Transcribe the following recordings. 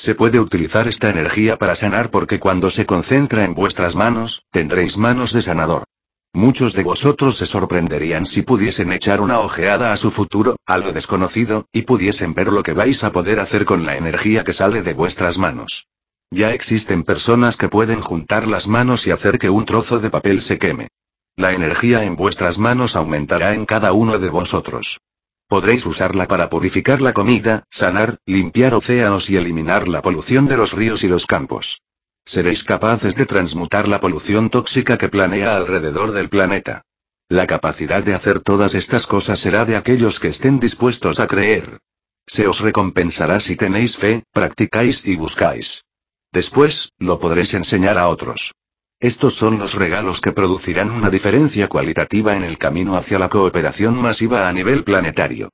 Se puede utilizar esta energía para sanar porque cuando se concentra en vuestras manos, tendréis manos de sanador. Muchos de vosotros se sorprenderían si pudiesen echar una ojeada a su futuro, a lo desconocido, y pudiesen ver lo que vais a poder hacer con la energía que sale de vuestras manos. Ya existen personas que pueden juntar las manos y hacer que un trozo de papel se queme. La energía en vuestras manos aumentará en cada uno de vosotros. Podréis usarla para purificar la comida, sanar, limpiar océanos y eliminar la polución de los ríos y los campos. Seréis capaces de transmutar la polución tóxica que planea alrededor del planeta. La capacidad de hacer todas estas cosas será de aquellos que estén dispuestos a creer. Se os recompensará si tenéis fe, practicáis y buscáis. Después, lo podréis enseñar a otros. Estos son los regalos que producirán una diferencia cualitativa en el camino hacia la cooperación masiva a nivel planetario.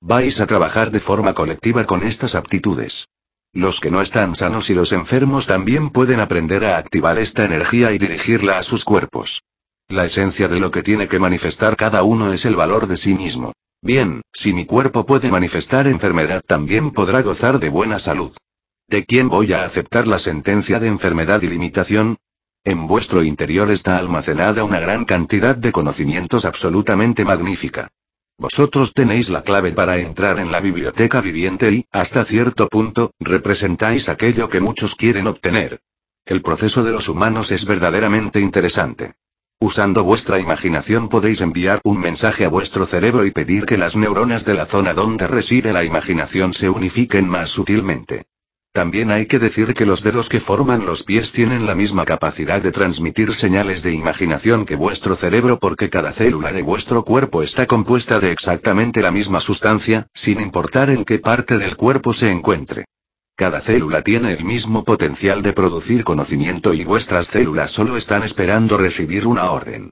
Vais a trabajar de forma colectiva con estas aptitudes. Los que no están sanos y los enfermos también pueden aprender a activar esta energía y dirigirla a sus cuerpos. La esencia de lo que tiene que manifestar cada uno es el valor de sí mismo. Bien, si mi cuerpo puede manifestar enfermedad también podrá gozar de buena salud. ¿De quién voy a aceptar la sentencia de enfermedad y limitación? En vuestro interior está almacenada una gran cantidad de conocimientos absolutamente magnífica. Vosotros tenéis la clave para entrar en la biblioteca viviente y, hasta cierto punto, representáis aquello que muchos quieren obtener. El proceso de los humanos es verdaderamente interesante. Usando vuestra imaginación podéis enviar un mensaje a vuestro cerebro y pedir que las neuronas de la zona donde reside la imaginación se unifiquen más sutilmente. También hay que decir que los dedos que forman los pies tienen la misma capacidad de transmitir señales de imaginación que vuestro cerebro porque cada célula de vuestro cuerpo está compuesta de exactamente la misma sustancia, sin importar en qué parte del cuerpo se encuentre. Cada célula tiene el mismo potencial de producir conocimiento y vuestras células solo están esperando recibir una orden.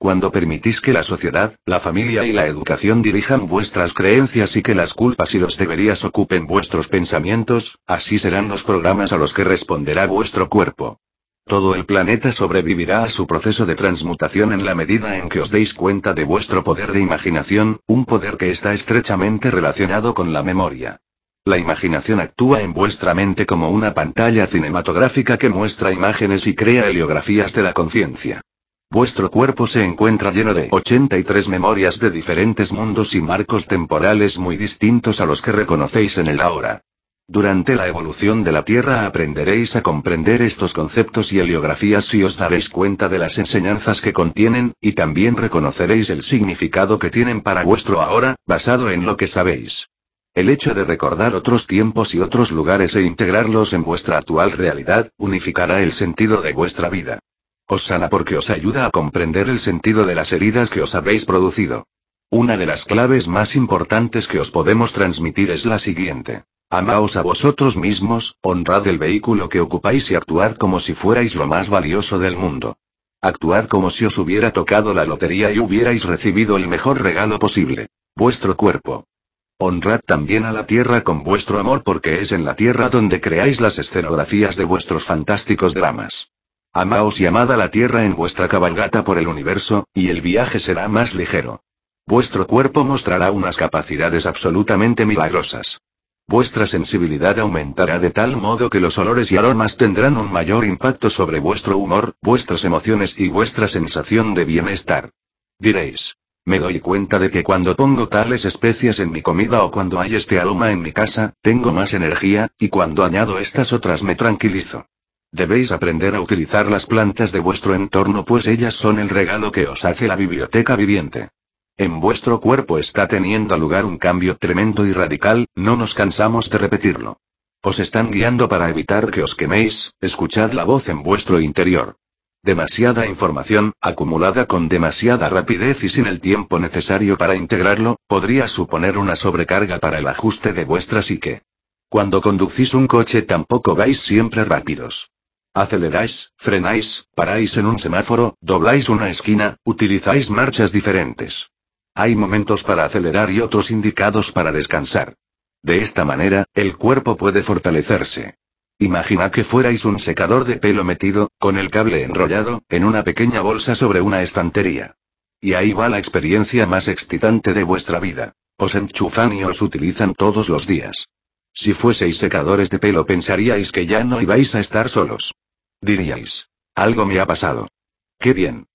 Cuando permitís que la sociedad, la familia y la educación dirijan vuestras creencias y que las culpas y los deberías ocupen vuestros pensamientos, así serán los programas a los que responderá vuestro cuerpo. Todo el planeta sobrevivirá a su proceso de transmutación en la medida en que os deis cuenta de vuestro poder de imaginación, un poder que está estrechamente relacionado con la memoria. La imaginación actúa en vuestra mente como una pantalla cinematográfica que muestra imágenes y crea heliografías de la conciencia. Vuestro cuerpo se encuentra lleno de 83 memorias de diferentes mundos y marcos temporales muy distintos a los que reconocéis en el ahora. Durante la evolución de la Tierra aprenderéis a comprender estos conceptos y heliografías y os daréis cuenta de las enseñanzas que contienen, y también reconoceréis el significado que tienen para vuestro ahora, basado en lo que sabéis. El hecho de recordar otros tiempos y otros lugares e integrarlos en vuestra actual realidad, unificará el sentido de vuestra vida. Os sana porque os ayuda a comprender el sentido de las heridas que os habéis producido. Una de las claves más importantes que os podemos transmitir es la siguiente. Amaos a vosotros mismos, honrad el vehículo que ocupáis y actuad como si fuerais lo más valioso del mundo. Actuad como si os hubiera tocado la lotería y hubierais recibido el mejor regalo posible. Vuestro cuerpo. Honrad también a la tierra con vuestro amor porque es en la tierra donde creáis las escenografías de vuestros fantásticos dramas. Amaos y amad a la tierra en vuestra cabalgata por el universo, y el viaje será más ligero. Vuestro cuerpo mostrará unas capacidades absolutamente milagrosas. Vuestra sensibilidad aumentará de tal modo que los olores y aromas tendrán un mayor impacto sobre vuestro humor, vuestras emociones y vuestra sensación de bienestar. Diréis. Me doy cuenta de que cuando pongo tales especias en mi comida o cuando hay este aroma en mi casa, tengo más energía, y cuando añado estas otras me tranquilizo. Debéis aprender a utilizar las plantas de vuestro entorno pues ellas son el regalo que os hace la biblioteca viviente. En vuestro cuerpo está teniendo lugar un cambio tremendo y radical, no nos cansamos de repetirlo. Os están guiando para evitar que os queméis, escuchad la voz en vuestro interior. Demasiada información, acumulada con demasiada rapidez y sin el tiempo necesario para integrarlo, podría suponer una sobrecarga para el ajuste de vuestra psique. Cuando conducís un coche tampoco vais siempre rápidos. Aceleráis, frenáis, paráis en un semáforo, dobláis una esquina, utilizáis marchas diferentes. Hay momentos para acelerar y otros indicados para descansar. De esta manera, el cuerpo puede fortalecerse. Imagina que fuerais un secador de pelo metido, con el cable enrollado, en una pequeña bolsa sobre una estantería. Y ahí va la experiencia más excitante de vuestra vida. Os enchufan y os utilizan todos los días. Si fueseis secadores de pelo pensaríais que ya no ibais a estar solos. Diríais. Algo me ha pasado. Qué bien.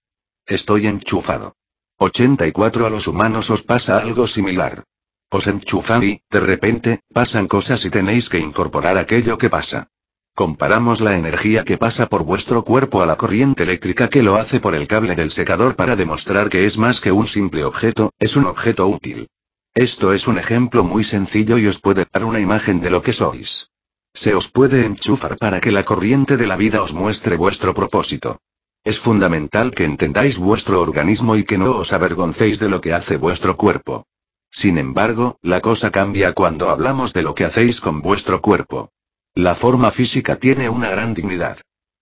Estoy enchufado. 84 a los humanos os pasa algo similar. Os enchufan y, de repente, pasan cosas y tenéis que incorporar aquello que pasa. Comparamos la energía que pasa por vuestro cuerpo a la corriente eléctrica que lo hace por el cable del secador para demostrar que es más que un simple objeto, es un objeto útil. Esto es un ejemplo muy sencillo y os puede dar una imagen de lo que sois. Se os puede enchufar para que la corriente de la vida os muestre vuestro propósito. Es fundamental que entendáis vuestro organismo y que no os avergoncéis de lo que hace vuestro cuerpo. Sin embargo, la cosa cambia cuando hablamos de lo que hacéis con vuestro cuerpo. La forma física tiene una gran dignidad.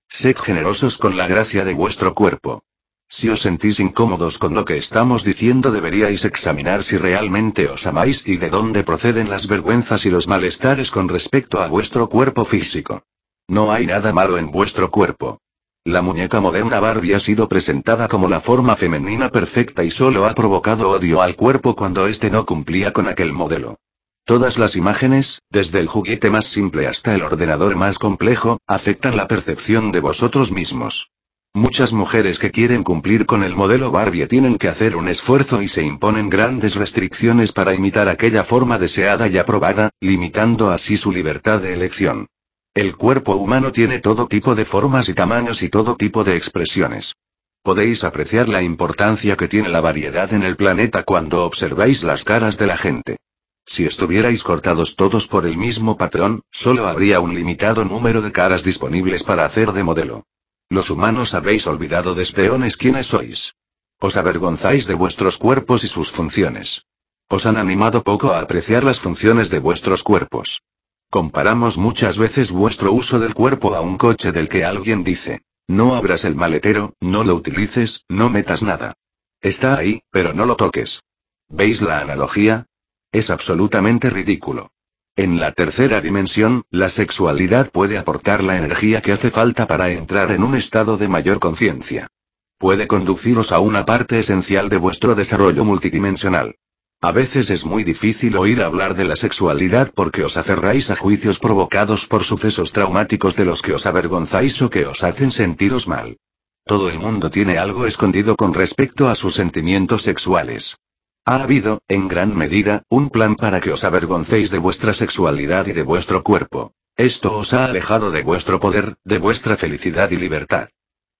Sed generosos con la gracia de vuestro cuerpo. Si os sentís incómodos con lo que estamos diciendo deberíais examinar si realmente os amáis y de dónde proceden las vergüenzas y los malestares con respecto a vuestro cuerpo físico. No hay nada malo en vuestro cuerpo. La muñeca moderna Barbie ha sido presentada como la forma femenina perfecta y solo ha provocado odio al cuerpo cuando éste no cumplía con aquel modelo. Todas las imágenes, desde el juguete más simple hasta el ordenador más complejo, afectan la percepción de vosotros mismos. Muchas mujeres que quieren cumplir con el modelo Barbie tienen que hacer un esfuerzo y se imponen grandes restricciones para imitar aquella forma deseada y aprobada, limitando así su libertad de elección. El cuerpo humano tiene todo tipo de formas y tamaños y todo tipo de expresiones. Podéis apreciar la importancia que tiene la variedad en el planeta cuando observáis las caras de la gente. Si estuvierais cortados todos por el mismo patrón, solo habría un limitado número de caras disponibles para hacer de modelo. Los humanos habéis olvidado desde eones quiénes sois. Os avergonzáis de vuestros cuerpos y sus funciones. Os han animado poco a apreciar las funciones de vuestros cuerpos. Comparamos muchas veces vuestro uso del cuerpo a un coche del que alguien dice, no abras el maletero, no lo utilices, no metas nada. Está ahí, pero no lo toques. ¿Veis la analogía? Es absolutamente ridículo. En la tercera dimensión, la sexualidad puede aportar la energía que hace falta para entrar en un estado de mayor conciencia. Puede conduciros a una parte esencial de vuestro desarrollo multidimensional. A veces es muy difícil oír hablar de la sexualidad porque os aferráis a juicios provocados por sucesos traumáticos de los que os avergonzáis o que os hacen sentiros mal. Todo el mundo tiene algo escondido con respecto a sus sentimientos sexuales. Ha habido, en gran medida, un plan para que os avergoncéis de vuestra sexualidad y de vuestro cuerpo. Esto os ha alejado de vuestro poder, de vuestra felicidad y libertad.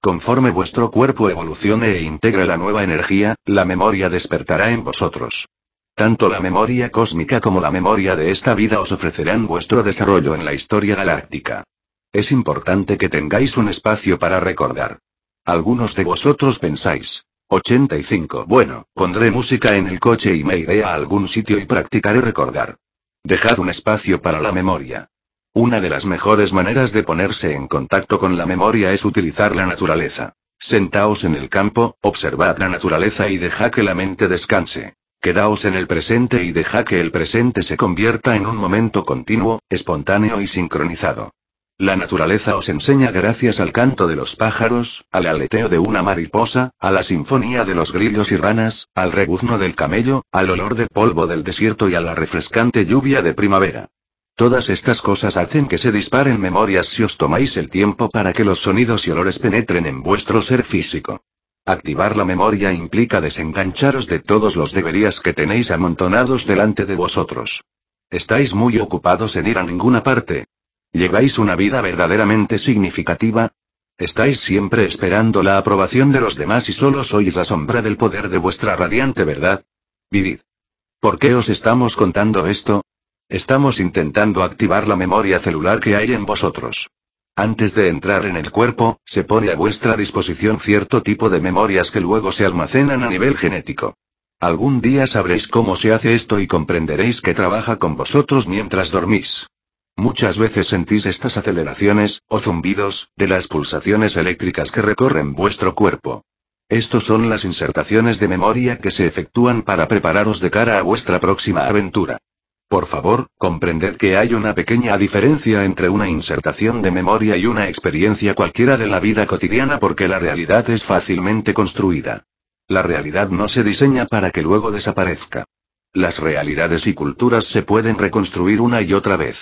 Conforme vuestro cuerpo evolucione e integre la nueva energía, la memoria despertará en vosotros. Tanto la memoria cósmica como la memoria de esta vida os ofrecerán vuestro desarrollo en la historia galáctica. Es importante que tengáis un espacio para recordar. Algunos de vosotros pensáis. 85. Bueno, pondré música en el coche y me iré a algún sitio y practicaré recordar. Dejad un espacio para la memoria. Una de las mejores maneras de ponerse en contacto con la memoria es utilizar la naturaleza. Sentaos en el campo, observad la naturaleza y dejad que la mente descanse. Quedaos en el presente y deja que el presente se convierta en un momento continuo, espontáneo y sincronizado. La naturaleza os enseña gracias al canto de los pájaros, al aleteo de una mariposa, a la sinfonía de los grillos y ranas, al rebuzno del camello, al olor del polvo del desierto y a la refrescante lluvia de primavera. Todas estas cosas hacen que se disparen memorias si os tomáis el tiempo para que los sonidos y olores penetren en vuestro ser físico. Activar la memoria implica desengancharos de todos los deberías que tenéis amontonados delante de vosotros. ¿Estáis muy ocupados en ir a ninguna parte? ¿Lleváis una vida verdaderamente significativa? ¿Estáis siempre esperando la aprobación de los demás y solo sois la sombra del poder de vuestra radiante verdad? Vivid. ¿Por qué os estamos contando esto? Estamos intentando activar la memoria celular que hay en vosotros. Antes de entrar en el cuerpo, se pone a vuestra disposición cierto tipo de memorias que luego se almacenan a nivel genético. Algún día sabréis cómo se hace esto y comprenderéis que trabaja con vosotros mientras dormís. Muchas veces sentís estas aceleraciones, o zumbidos, de las pulsaciones eléctricas que recorren vuestro cuerpo. Estos son las insertaciones de memoria que se efectúan para prepararos de cara a vuestra próxima aventura. Por favor, comprended que hay una pequeña diferencia entre una insertación de memoria y una experiencia cualquiera de la vida cotidiana porque la realidad es fácilmente construida. La realidad no se diseña para que luego desaparezca. Las realidades y culturas se pueden reconstruir una y otra vez.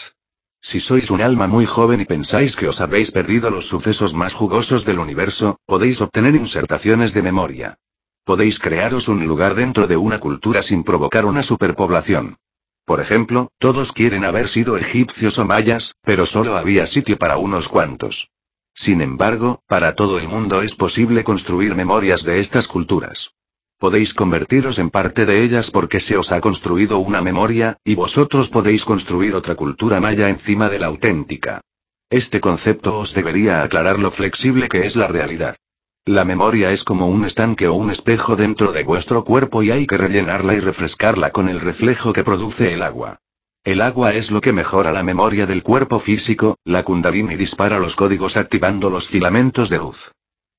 Si sois un alma muy joven y pensáis que os habéis perdido los sucesos más jugosos del universo, podéis obtener insertaciones de memoria. Podéis crearos un lugar dentro de una cultura sin provocar una superpoblación. Por ejemplo, todos quieren haber sido egipcios o mayas, pero solo había sitio para unos cuantos. Sin embargo, para todo el mundo es posible construir memorias de estas culturas. Podéis convertiros en parte de ellas porque se os ha construido una memoria, y vosotros podéis construir otra cultura maya encima de la auténtica. Este concepto os debería aclarar lo flexible que es la realidad. La memoria es como un estanque o un espejo dentro de vuestro cuerpo y hay que rellenarla y refrescarla con el reflejo que produce el agua. El agua es lo que mejora la memoria del cuerpo físico, la kundalini dispara los códigos activando los filamentos de luz.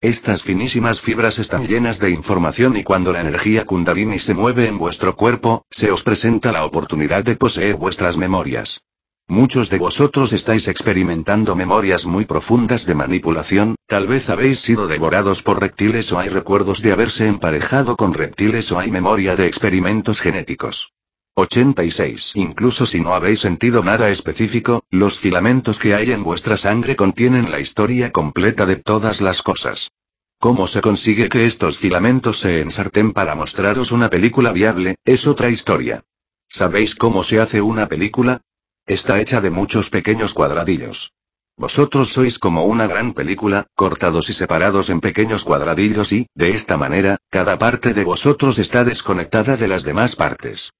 Estas finísimas fibras están llenas de información y cuando la energía kundalini se mueve en vuestro cuerpo, se os presenta la oportunidad de poseer vuestras memorias. Muchos de vosotros estáis experimentando memorias muy profundas de manipulación, tal vez habéis sido devorados por reptiles o hay recuerdos de haberse emparejado con reptiles o hay memoria de experimentos genéticos. 86. Incluso si no habéis sentido nada específico, los filamentos que hay en vuestra sangre contienen la historia completa de todas las cosas. ¿Cómo se consigue que estos filamentos se ensarten para mostraros una película viable? Es otra historia. ¿Sabéis cómo se hace una película? Está hecha de muchos pequeños cuadradillos. Vosotros sois como una gran película, cortados y separados en pequeños cuadradillos y, de esta manera, cada parte de vosotros está desconectada de las demás partes.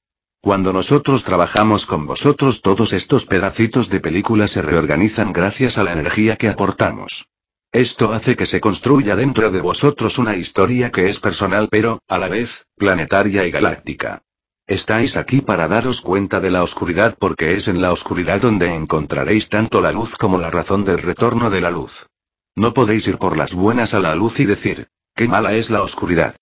Cuando nosotros trabajamos con vosotros todos estos pedacitos de película se reorganizan gracias a la energía que aportamos. Esto hace que se construya dentro de vosotros una historia que es personal pero, a la vez, planetaria y galáctica. Estáis aquí para daros cuenta de la oscuridad porque es en la oscuridad donde encontraréis tanto la luz como la razón del retorno de la luz. No podéis ir por las buenas a la luz y decir, qué mala es la oscuridad.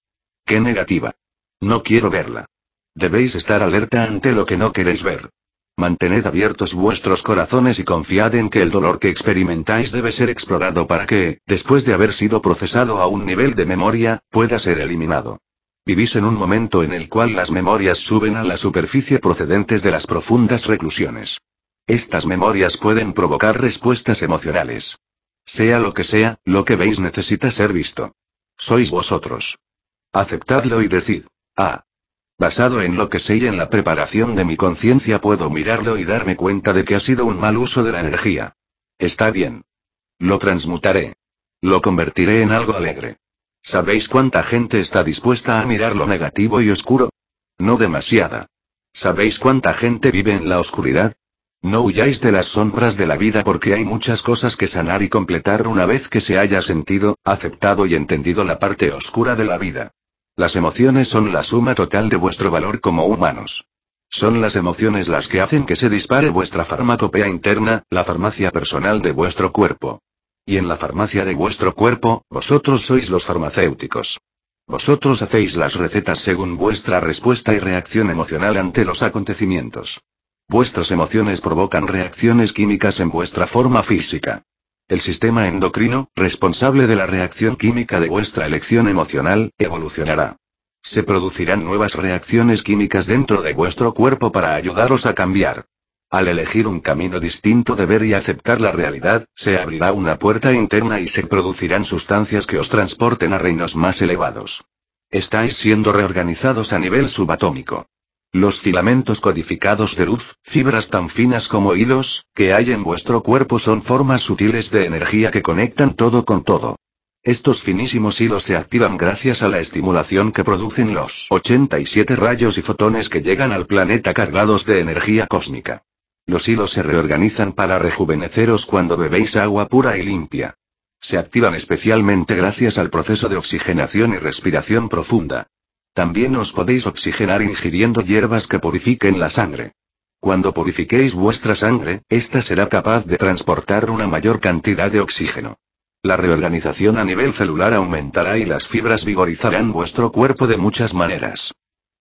Qué negativa. No quiero verla. Debéis estar alerta ante lo que no queréis ver. Mantened abiertos vuestros corazones y confiad en que el dolor que experimentáis debe ser explorado para que, después de haber sido procesado a un nivel de memoria, pueda ser eliminado. Vivís en un momento en el cual las memorias suben a la superficie procedentes de las profundas reclusiones. Estas memorias pueden provocar respuestas emocionales. Sea lo que sea, lo que veis necesita ser visto. Sois vosotros. Aceptadlo y decid, ah, Basado en lo que sé y en la preparación de mi conciencia puedo mirarlo y darme cuenta de que ha sido un mal uso de la energía. Está bien. Lo transmutaré. Lo convertiré en algo alegre. ¿Sabéis cuánta gente está dispuesta a mirar lo negativo y oscuro? No demasiada. ¿Sabéis cuánta gente vive en la oscuridad? No huyáis de las sombras de la vida porque hay muchas cosas que sanar y completar una vez que se haya sentido, aceptado y entendido la parte oscura de la vida. Las emociones son la suma total de vuestro valor como humanos. Son las emociones las que hacen que se dispare vuestra farmacopea interna, la farmacia personal de vuestro cuerpo. Y en la farmacia de vuestro cuerpo, vosotros sois los farmacéuticos. Vosotros hacéis las recetas según vuestra respuesta y reacción emocional ante los acontecimientos. Vuestras emociones provocan reacciones químicas en vuestra forma física. El sistema endocrino, responsable de la reacción química de vuestra elección emocional, evolucionará. Se producirán nuevas reacciones químicas dentro de vuestro cuerpo para ayudaros a cambiar. Al elegir un camino distinto de ver y aceptar la realidad, se abrirá una puerta interna y se producirán sustancias que os transporten a reinos más elevados. Estáis siendo reorganizados a nivel subatómico. Los filamentos codificados de luz, fibras tan finas como hilos, que hay en vuestro cuerpo son formas sutiles de energía que conectan todo con todo. Estos finísimos hilos se activan gracias a la estimulación que producen los 87 rayos y fotones que llegan al planeta cargados de energía cósmica. Los hilos se reorganizan para rejuveneceros cuando bebéis agua pura y limpia. Se activan especialmente gracias al proceso de oxigenación y respiración profunda. También os podéis oxigenar ingiriendo hierbas que purifiquen la sangre. Cuando purifiquéis vuestra sangre, ésta será capaz de transportar una mayor cantidad de oxígeno. La reorganización a nivel celular aumentará y las fibras vigorizarán vuestro cuerpo de muchas maneras.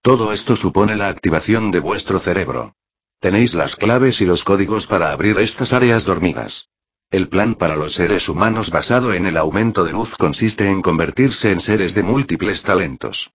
Todo esto supone la activación de vuestro cerebro. Tenéis las claves y los códigos para abrir estas áreas dormidas. El plan para los seres humanos basado en el aumento de luz consiste en convertirse en seres de múltiples talentos.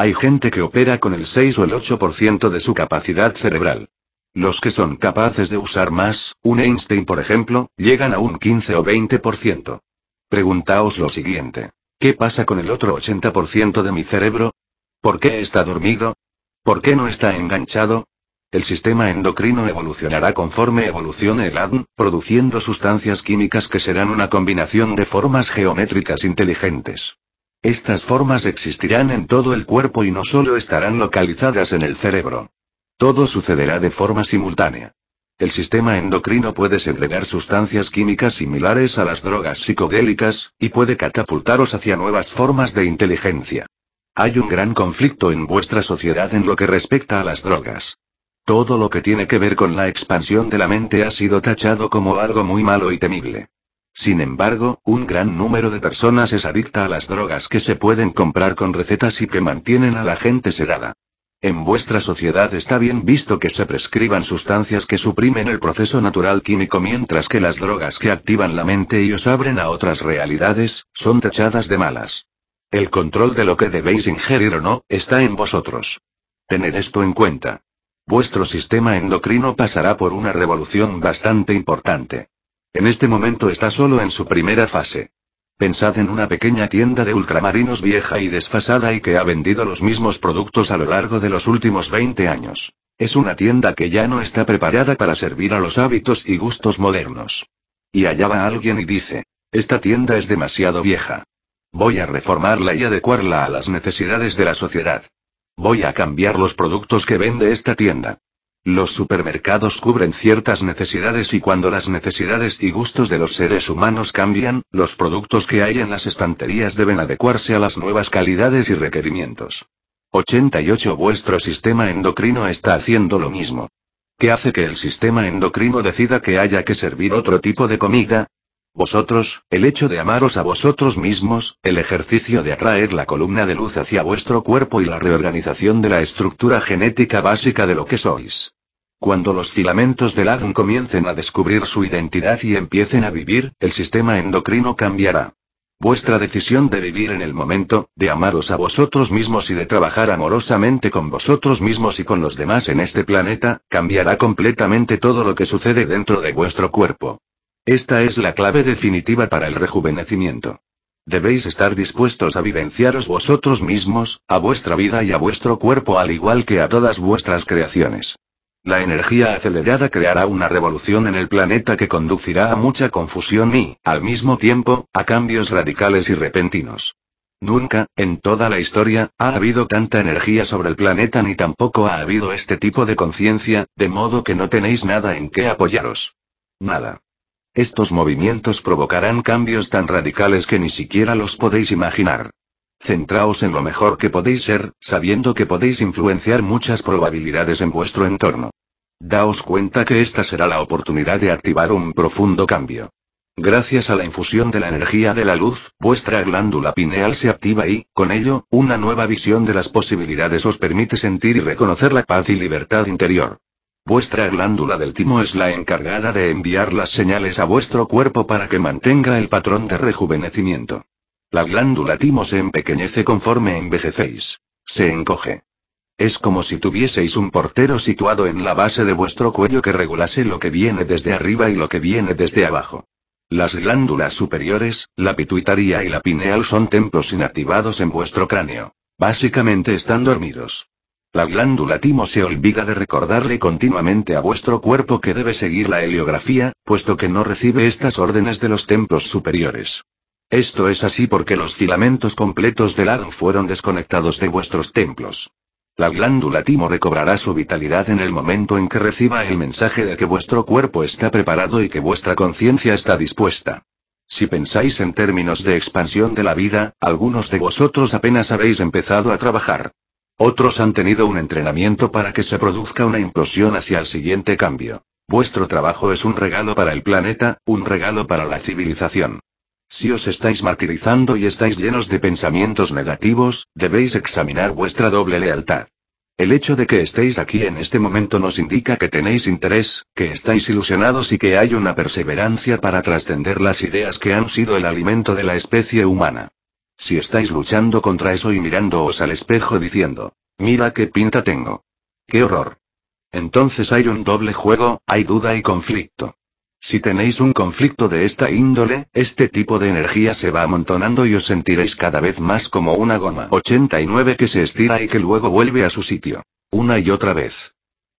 Hay gente que opera con el 6 o el 8% de su capacidad cerebral. Los que son capaces de usar más, un Einstein por ejemplo, llegan a un 15 o 20%. Preguntaos lo siguiente. ¿Qué pasa con el otro 80% de mi cerebro? ¿Por qué está dormido? ¿Por qué no está enganchado? El sistema endocrino evolucionará conforme evolucione el ADN, produciendo sustancias químicas que serán una combinación de formas geométricas inteligentes. Estas formas existirán en todo el cuerpo y no solo estarán localizadas en el cerebro. Todo sucederá de forma simultánea. El sistema endocrino puede segregar sustancias químicas similares a las drogas psicodélicas, y puede catapultaros hacia nuevas formas de inteligencia. Hay un gran conflicto en vuestra sociedad en lo que respecta a las drogas. Todo lo que tiene que ver con la expansión de la mente ha sido tachado como algo muy malo y temible. Sin embargo, un gran número de personas es adicta a las drogas que se pueden comprar con recetas y que mantienen a la gente sedada. En vuestra sociedad está bien visto que se prescriban sustancias que suprimen el proceso natural químico mientras que las drogas que activan la mente y os abren a otras realidades, son tachadas de malas. El control de lo que debéis ingerir o no, está en vosotros. Tened esto en cuenta. Vuestro sistema endocrino pasará por una revolución bastante importante. En este momento está solo en su primera fase. Pensad en una pequeña tienda de ultramarinos vieja y desfasada y que ha vendido los mismos productos a lo largo de los últimos 20 años. Es una tienda que ya no está preparada para servir a los hábitos y gustos modernos. Y allá va alguien y dice, esta tienda es demasiado vieja. Voy a reformarla y adecuarla a las necesidades de la sociedad. Voy a cambiar los productos que vende esta tienda. Los supermercados cubren ciertas necesidades y cuando las necesidades y gustos de los seres humanos cambian, los productos que hay en las estanterías deben adecuarse a las nuevas calidades y requerimientos. 88 Vuestro sistema endocrino está haciendo lo mismo. ¿Qué hace que el sistema endocrino decida que haya que servir otro tipo de comida? Vosotros, el hecho de amaros a vosotros mismos, el ejercicio de atraer la columna de luz hacia vuestro cuerpo y la reorganización de la estructura genética básica de lo que sois. Cuando los filamentos del ADN comiencen a descubrir su identidad y empiecen a vivir, el sistema endocrino cambiará. Vuestra decisión de vivir en el momento, de amaros a vosotros mismos y de trabajar amorosamente con vosotros mismos y con los demás en este planeta, cambiará completamente todo lo que sucede dentro de vuestro cuerpo. Esta es la clave definitiva para el rejuvenecimiento. Debéis estar dispuestos a vivenciaros vosotros mismos, a vuestra vida y a vuestro cuerpo al igual que a todas vuestras creaciones. La energía acelerada creará una revolución en el planeta que conducirá a mucha confusión y, al mismo tiempo, a cambios radicales y repentinos. Nunca, en toda la historia, ha habido tanta energía sobre el planeta ni tampoco ha habido este tipo de conciencia, de modo que no tenéis nada en qué apoyaros. Nada. Estos movimientos provocarán cambios tan radicales que ni siquiera los podéis imaginar. Centraos en lo mejor que podéis ser, sabiendo que podéis influenciar muchas probabilidades en vuestro entorno. Daos cuenta que esta será la oportunidad de activar un profundo cambio. Gracias a la infusión de la energía de la luz, vuestra glándula pineal se activa y, con ello, una nueva visión de las posibilidades os permite sentir y reconocer la paz y libertad interior. Vuestra glándula del timo es la encargada de enviar las señales a vuestro cuerpo para que mantenga el patrón de rejuvenecimiento. La glándula timo se empequeñece conforme envejecéis. Se encoge. Es como si tuvieseis un portero situado en la base de vuestro cuello que regulase lo que viene desde arriba y lo que viene desde abajo. Las glándulas superiores, la pituitaria y la pineal son templos inactivados en vuestro cráneo. Básicamente están dormidos. La glándula timo se olvida de recordarle continuamente a vuestro cuerpo que debe seguir la heliografía, puesto que no recibe estas órdenes de los templos superiores. Esto es así porque los filamentos completos del ADN fueron desconectados de vuestros templos. La glándula timo recobrará su vitalidad en el momento en que reciba el mensaje de que vuestro cuerpo está preparado y que vuestra conciencia está dispuesta. Si pensáis en términos de expansión de la vida, algunos de vosotros apenas habéis empezado a trabajar. Otros han tenido un entrenamiento para que se produzca una implosión hacia el siguiente cambio. Vuestro trabajo es un regalo para el planeta, un regalo para la civilización. Si os estáis martirizando y estáis llenos de pensamientos negativos, debéis examinar vuestra doble lealtad. El hecho de que estéis aquí en este momento nos indica que tenéis interés, que estáis ilusionados y que hay una perseverancia para trascender las ideas que han sido el alimento de la especie humana. Si estáis luchando contra eso y mirándoos al espejo diciendo, mira qué pinta tengo. ¡Qué horror! Entonces hay un doble juego, hay duda y conflicto. Si tenéis un conflicto de esta índole, este tipo de energía se va amontonando y os sentiréis cada vez más como una goma 89 que se estira y que luego vuelve a su sitio. Una y otra vez.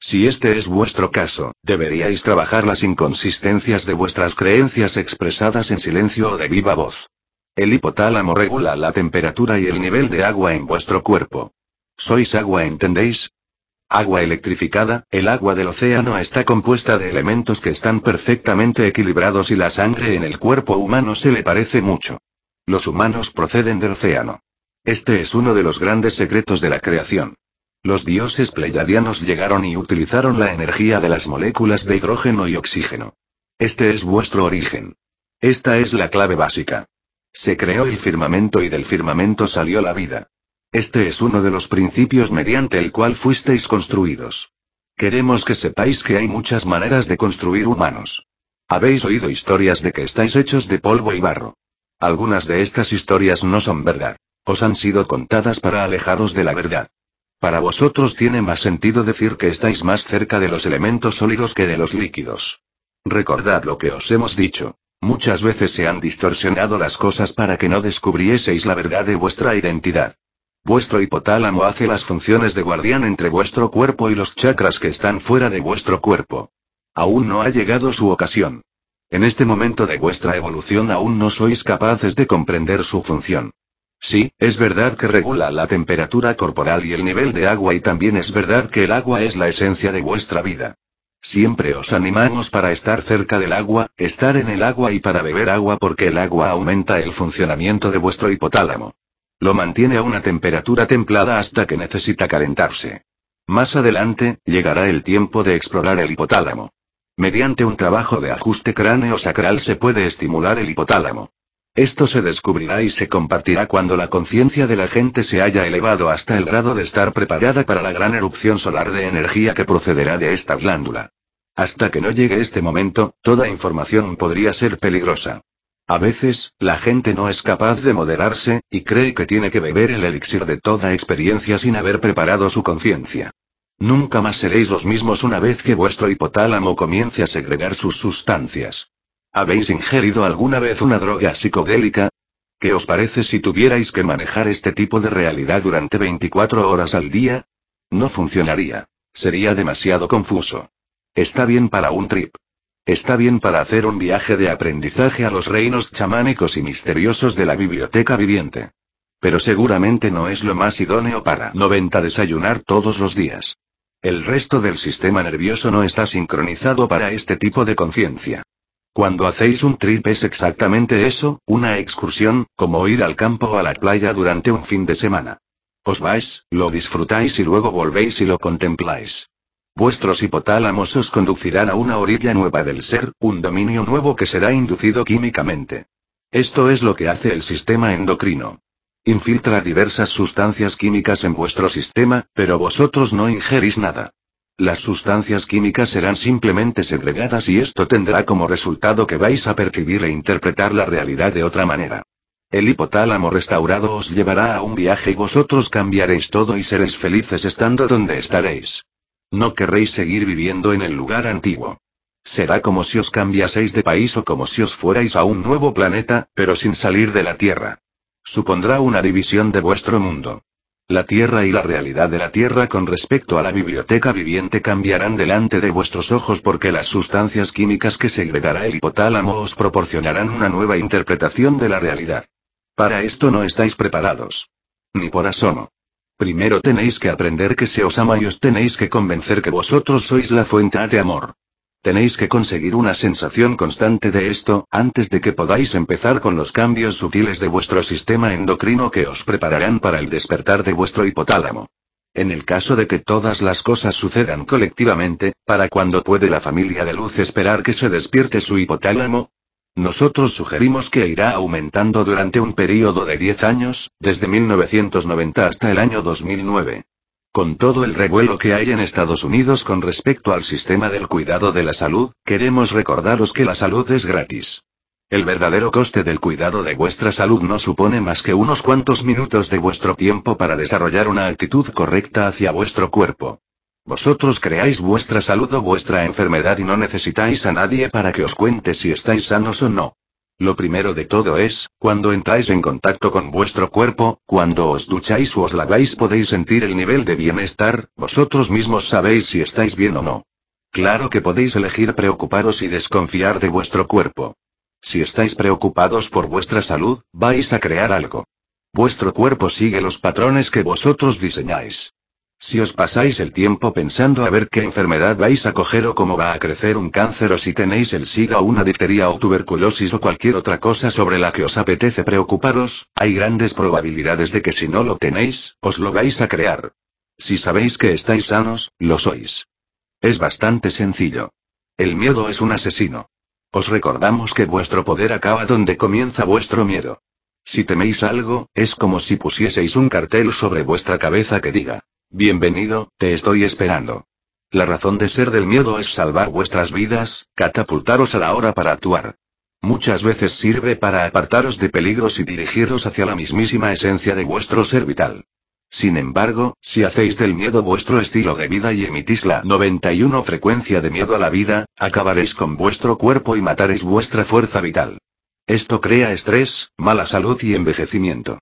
Si este es vuestro caso, deberíais trabajar las inconsistencias de vuestras creencias expresadas en silencio o de viva voz. El hipotálamo regula la temperatura y el nivel de agua en vuestro cuerpo. Sois agua, ¿entendéis? Agua electrificada, el agua del océano está compuesta de elementos que están perfectamente equilibrados y la sangre en el cuerpo humano se le parece mucho. Los humanos proceden del océano. Este es uno de los grandes secretos de la creación. Los dioses pleiadianos llegaron y utilizaron la energía de las moléculas de hidrógeno y oxígeno. Este es vuestro origen. Esta es la clave básica. Se creó el firmamento y del firmamento salió la vida. Este es uno de los principios mediante el cual fuisteis construidos. Queremos que sepáis que hay muchas maneras de construir humanos. Habéis oído historias de que estáis hechos de polvo y barro. Algunas de estas historias no son verdad. Os han sido contadas para alejaros de la verdad. Para vosotros tiene más sentido decir que estáis más cerca de los elementos sólidos que de los líquidos. Recordad lo que os hemos dicho. Muchas veces se han distorsionado las cosas para que no descubrieseis la verdad de vuestra identidad. Vuestro hipotálamo hace las funciones de guardián entre vuestro cuerpo y los chakras que están fuera de vuestro cuerpo. Aún no ha llegado su ocasión. En este momento de vuestra evolución aún no sois capaces de comprender su función. Sí, es verdad que regula la temperatura corporal y el nivel de agua y también es verdad que el agua es la esencia de vuestra vida. Siempre os animamos para estar cerca del agua, estar en el agua y para beber agua porque el agua aumenta el funcionamiento de vuestro hipotálamo. Lo mantiene a una temperatura templada hasta que necesita calentarse. Más adelante, llegará el tiempo de explorar el hipotálamo. Mediante un trabajo de ajuste cráneo sacral se puede estimular el hipotálamo. Esto se descubrirá y se compartirá cuando la conciencia de la gente se haya elevado hasta el grado de estar preparada para la gran erupción solar de energía que procederá de esta glándula. Hasta que no llegue este momento, toda información podría ser peligrosa. A veces, la gente no es capaz de moderarse, y cree que tiene que beber el elixir de toda experiencia sin haber preparado su conciencia. Nunca más seréis los mismos una vez que vuestro hipotálamo comience a segregar sus sustancias. ¿Habéis ingerido alguna vez una droga psicodélica? ¿Qué os parece si tuvierais que manejar este tipo de realidad durante 24 horas al día? No funcionaría. Sería demasiado confuso. Está bien para un trip. Está bien para hacer un viaje de aprendizaje a los reinos chamánicos y misteriosos de la biblioteca viviente. Pero seguramente no es lo más idóneo para 90 desayunar todos los días. El resto del sistema nervioso no está sincronizado para este tipo de conciencia. Cuando hacéis un trip es exactamente eso, una excursión, como ir al campo o a la playa durante un fin de semana. Os vais, lo disfrutáis y luego volvéis y lo contempláis. Vuestros hipotálamos os conducirán a una orilla nueva del ser, un dominio nuevo que será inducido químicamente. Esto es lo que hace el sistema endocrino. Infiltra diversas sustancias químicas en vuestro sistema, pero vosotros no ingerís nada. Las sustancias químicas serán simplemente segregadas y esto tendrá como resultado que vais a percibir e interpretar la realidad de otra manera. El hipotálamo restaurado os llevará a un viaje y vosotros cambiaréis todo y seréis felices estando donde estaréis. No querréis seguir viviendo en el lugar antiguo. Será como si os cambiaseis de país o como si os fuerais a un nuevo planeta, pero sin salir de la Tierra. Supondrá una división de vuestro mundo. La Tierra y la realidad de la Tierra con respecto a la biblioteca viviente cambiarán delante de vuestros ojos porque las sustancias químicas que segregará el hipotálamo os proporcionarán una nueva interpretación de la realidad. Para esto no estáis preparados. Ni por asomo. Primero tenéis que aprender que se os ama y os tenéis que convencer que vosotros sois la fuente de amor. Tenéis que conseguir una sensación constante de esto, antes de que podáis empezar con los cambios sutiles de vuestro sistema endocrino que os prepararán para el despertar de vuestro hipotálamo. En el caso de que todas las cosas sucedan colectivamente, ¿para cuándo puede la familia de luz esperar que se despierte su hipotálamo? Nosotros sugerimos que irá aumentando durante un periodo de 10 años, desde 1990 hasta el año 2009. Con todo el revuelo que hay en Estados Unidos con respecto al sistema del cuidado de la salud, queremos recordaros que la salud es gratis. El verdadero coste del cuidado de vuestra salud no supone más que unos cuantos minutos de vuestro tiempo para desarrollar una actitud correcta hacia vuestro cuerpo. Vosotros creáis vuestra salud o vuestra enfermedad y no necesitáis a nadie para que os cuente si estáis sanos o no. Lo primero de todo es, cuando entráis en contacto con vuestro cuerpo, cuando os ducháis o os laváis podéis sentir el nivel de bienestar, vosotros mismos sabéis si estáis bien o no. Claro que podéis elegir preocuparos y desconfiar de vuestro cuerpo. Si estáis preocupados por vuestra salud, vais a crear algo. Vuestro cuerpo sigue los patrones que vosotros diseñáis. Si os pasáis el tiempo pensando a ver qué enfermedad vais a coger o cómo va a crecer un cáncer o si tenéis el SIDA o una difteria o tuberculosis o cualquier otra cosa sobre la que os apetece preocuparos, hay grandes probabilidades de que si no lo tenéis, os lo vais a crear. Si sabéis que estáis sanos, lo sois. Es bastante sencillo. El miedo es un asesino. Os recordamos que vuestro poder acaba donde comienza vuestro miedo. Si teméis algo, es como si pusieseis un cartel sobre vuestra cabeza que diga, Bienvenido, te estoy esperando. La razón de ser del miedo es salvar vuestras vidas, catapultaros a la hora para actuar. Muchas veces sirve para apartaros de peligros y dirigirlos hacia la mismísima esencia de vuestro ser vital. Sin embargo, si hacéis del miedo vuestro estilo de vida y emitís la 91 frecuencia de miedo a la vida, acabaréis con vuestro cuerpo y mataréis vuestra fuerza vital. Esto crea estrés, mala salud y envejecimiento.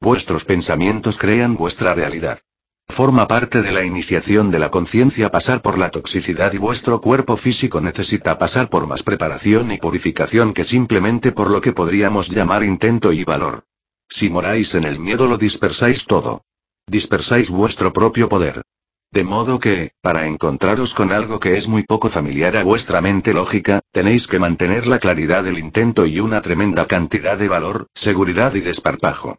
Vuestros pensamientos crean vuestra realidad. Forma parte de la iniciación de la conciencia pasar por la toxicidad y vuestro cuerpo físico necesita pasar por más preparación y purificación que simplemente por lo que podríamos llamar intento y valor. Si moráis en el miedo lo dispersáis todo. Dispersáis vuestro propio poder. De modo que, para encontraros con algo que es muy poco familiar a vuestra mente lógica, tenéis que mantener la claridad del intento y una tremenda cantidad de valor, seguridad y desparpajo.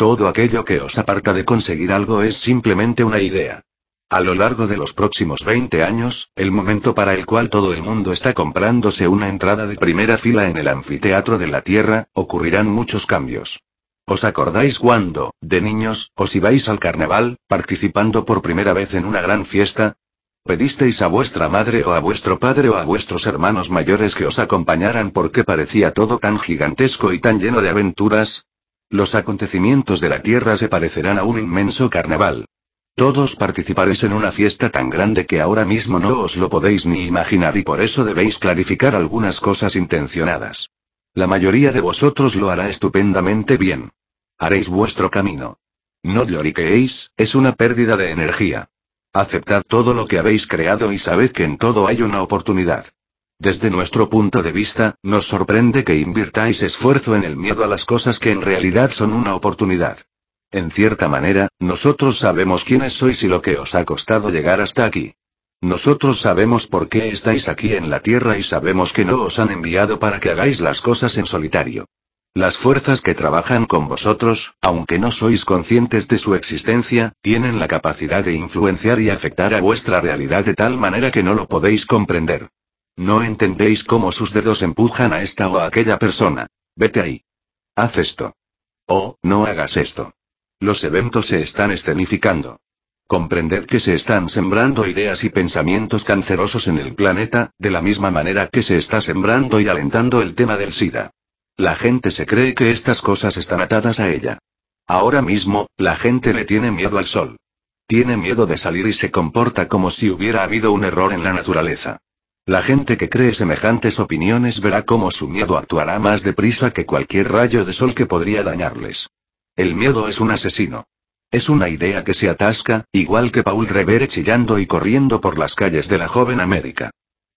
Todo aquello que os aparta de conseguir algo es simplemente una idea. A lo largo de los próximos 20 años, el momento para el cual todo el mundo está comprándose una entrada de primera fila en el anfiteatro de la Tierra, ocurrirán muchos cambios. ¿Os acordáis cuando, de niños, os ibais al carnaval, participando por primera vez en una gran fiesta? ¿Pedisteis a vuestra madre o a vuestro padre o a vuestros hermanos mayores que os acompañaran porque parecía todo tan gigantesco y tan lleno de aventuras? Los acontecimientos de la Tierra se parecerán a un inmenso carnaval. Todos participaréis en una fiesta tan grande que ahora mismo no os lo podéis ni imaginar y por eso debéis clarificar algunas cosas intencionadas. La mayoría de vosotros lo hará estupendamente bien. Haréis vuestro camino. No lloriqueéis, es una pérdida de energía. Aceptad todo lo que habéis creado y sabed que en todo hay una oportunidad. Desde nuestro punto de vista, nos sorprende que invirtáis esfuerzo en el miedo a las cosas que en realidad son una oportunidad. En cierta manera, nosotros sabemos quiénes sois y lo que os ha costado llegar hasta aquí. Nosotros sabemos por qué estáis aquí en la Tierra y sabemos que no os han enviado para que hagáis las cosas en solitario. Las fuerzas que trabajan con vosotros, aunque no sois conscientes de su existencia, tienen la capacidad de influenciar y afectar a vuestra realidad de tal manera que no lo podéis comprender. No entendéis cómo sus dedos empujan a esta o a aquella persona. Vete ahí. Haz esto. Oh, no hagas esto. Los eventos se están escenificando. Comprended que se están sembrando ideas y pensamientos cancerosos en el planeta, de la misma manera que se está sembrando y alentando el tema del SIDA. La gente se cree que estas cosas están atadas a ella. Ahora mismo, la gente le tiene miedo al sol. Tiene miedo de salir y se comporta como si hubiera habido un error en la naturaleza. La gente que cree semejantes opiniones verá cómo su miedo actuará más deprisa que cualquier rayo de sol que podría dañarles. El miedo es un asesino. Es una idea que se atasca, igual que Paul Revere chillando y corriendo por las calles de la joven América.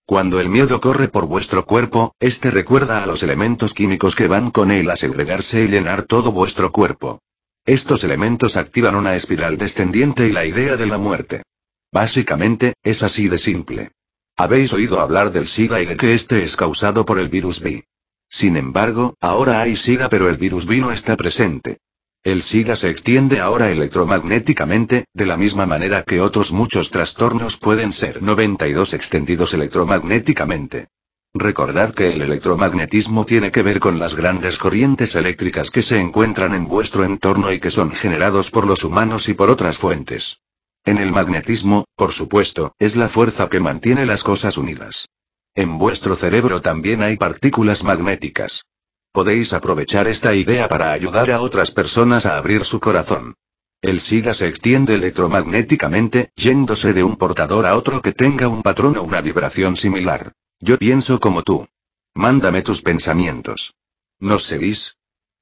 Cuando el miedo corre por vuestro cuerpo, este recuerda a los elementos químicos que van con él a segregarse y llenar todo vuestro cuerpo. Estos elementos activan una espiral descendiente y la idea de la muerte. Básicamente, es así de simple. Habéis oído hablar del SIDA y de que este es causado por el virus B. Sin embargo, ahora hay SIDA pero el virus B no está presente. El SIDA se extiende ahora electromagnéticamente, de la misma manera que otros muchos trastornos pueden ser 92 extendidos electromagnéticamente. Recordad que el electromagnetismo tiene que ver con las grandes corrientes eléctricas que se encuentran en vuestro entorno y que son generados por los humanos y por otras fuentes. En el magnetismo, por supuesto, es la fuerza que mantiene las cosas unidas. En vuestro cerebro también hay partículas magnéticas. Podéis aprovechar esta idea para ayudar a otras personas a abrir su corazón. El SIDA se extiende electromagnéticamente, yéndose de un portador a otro que tenga un patrón o una vibración similar. Yo pienso como tú. Mándame tus pensamientos. ¿Nos seguís?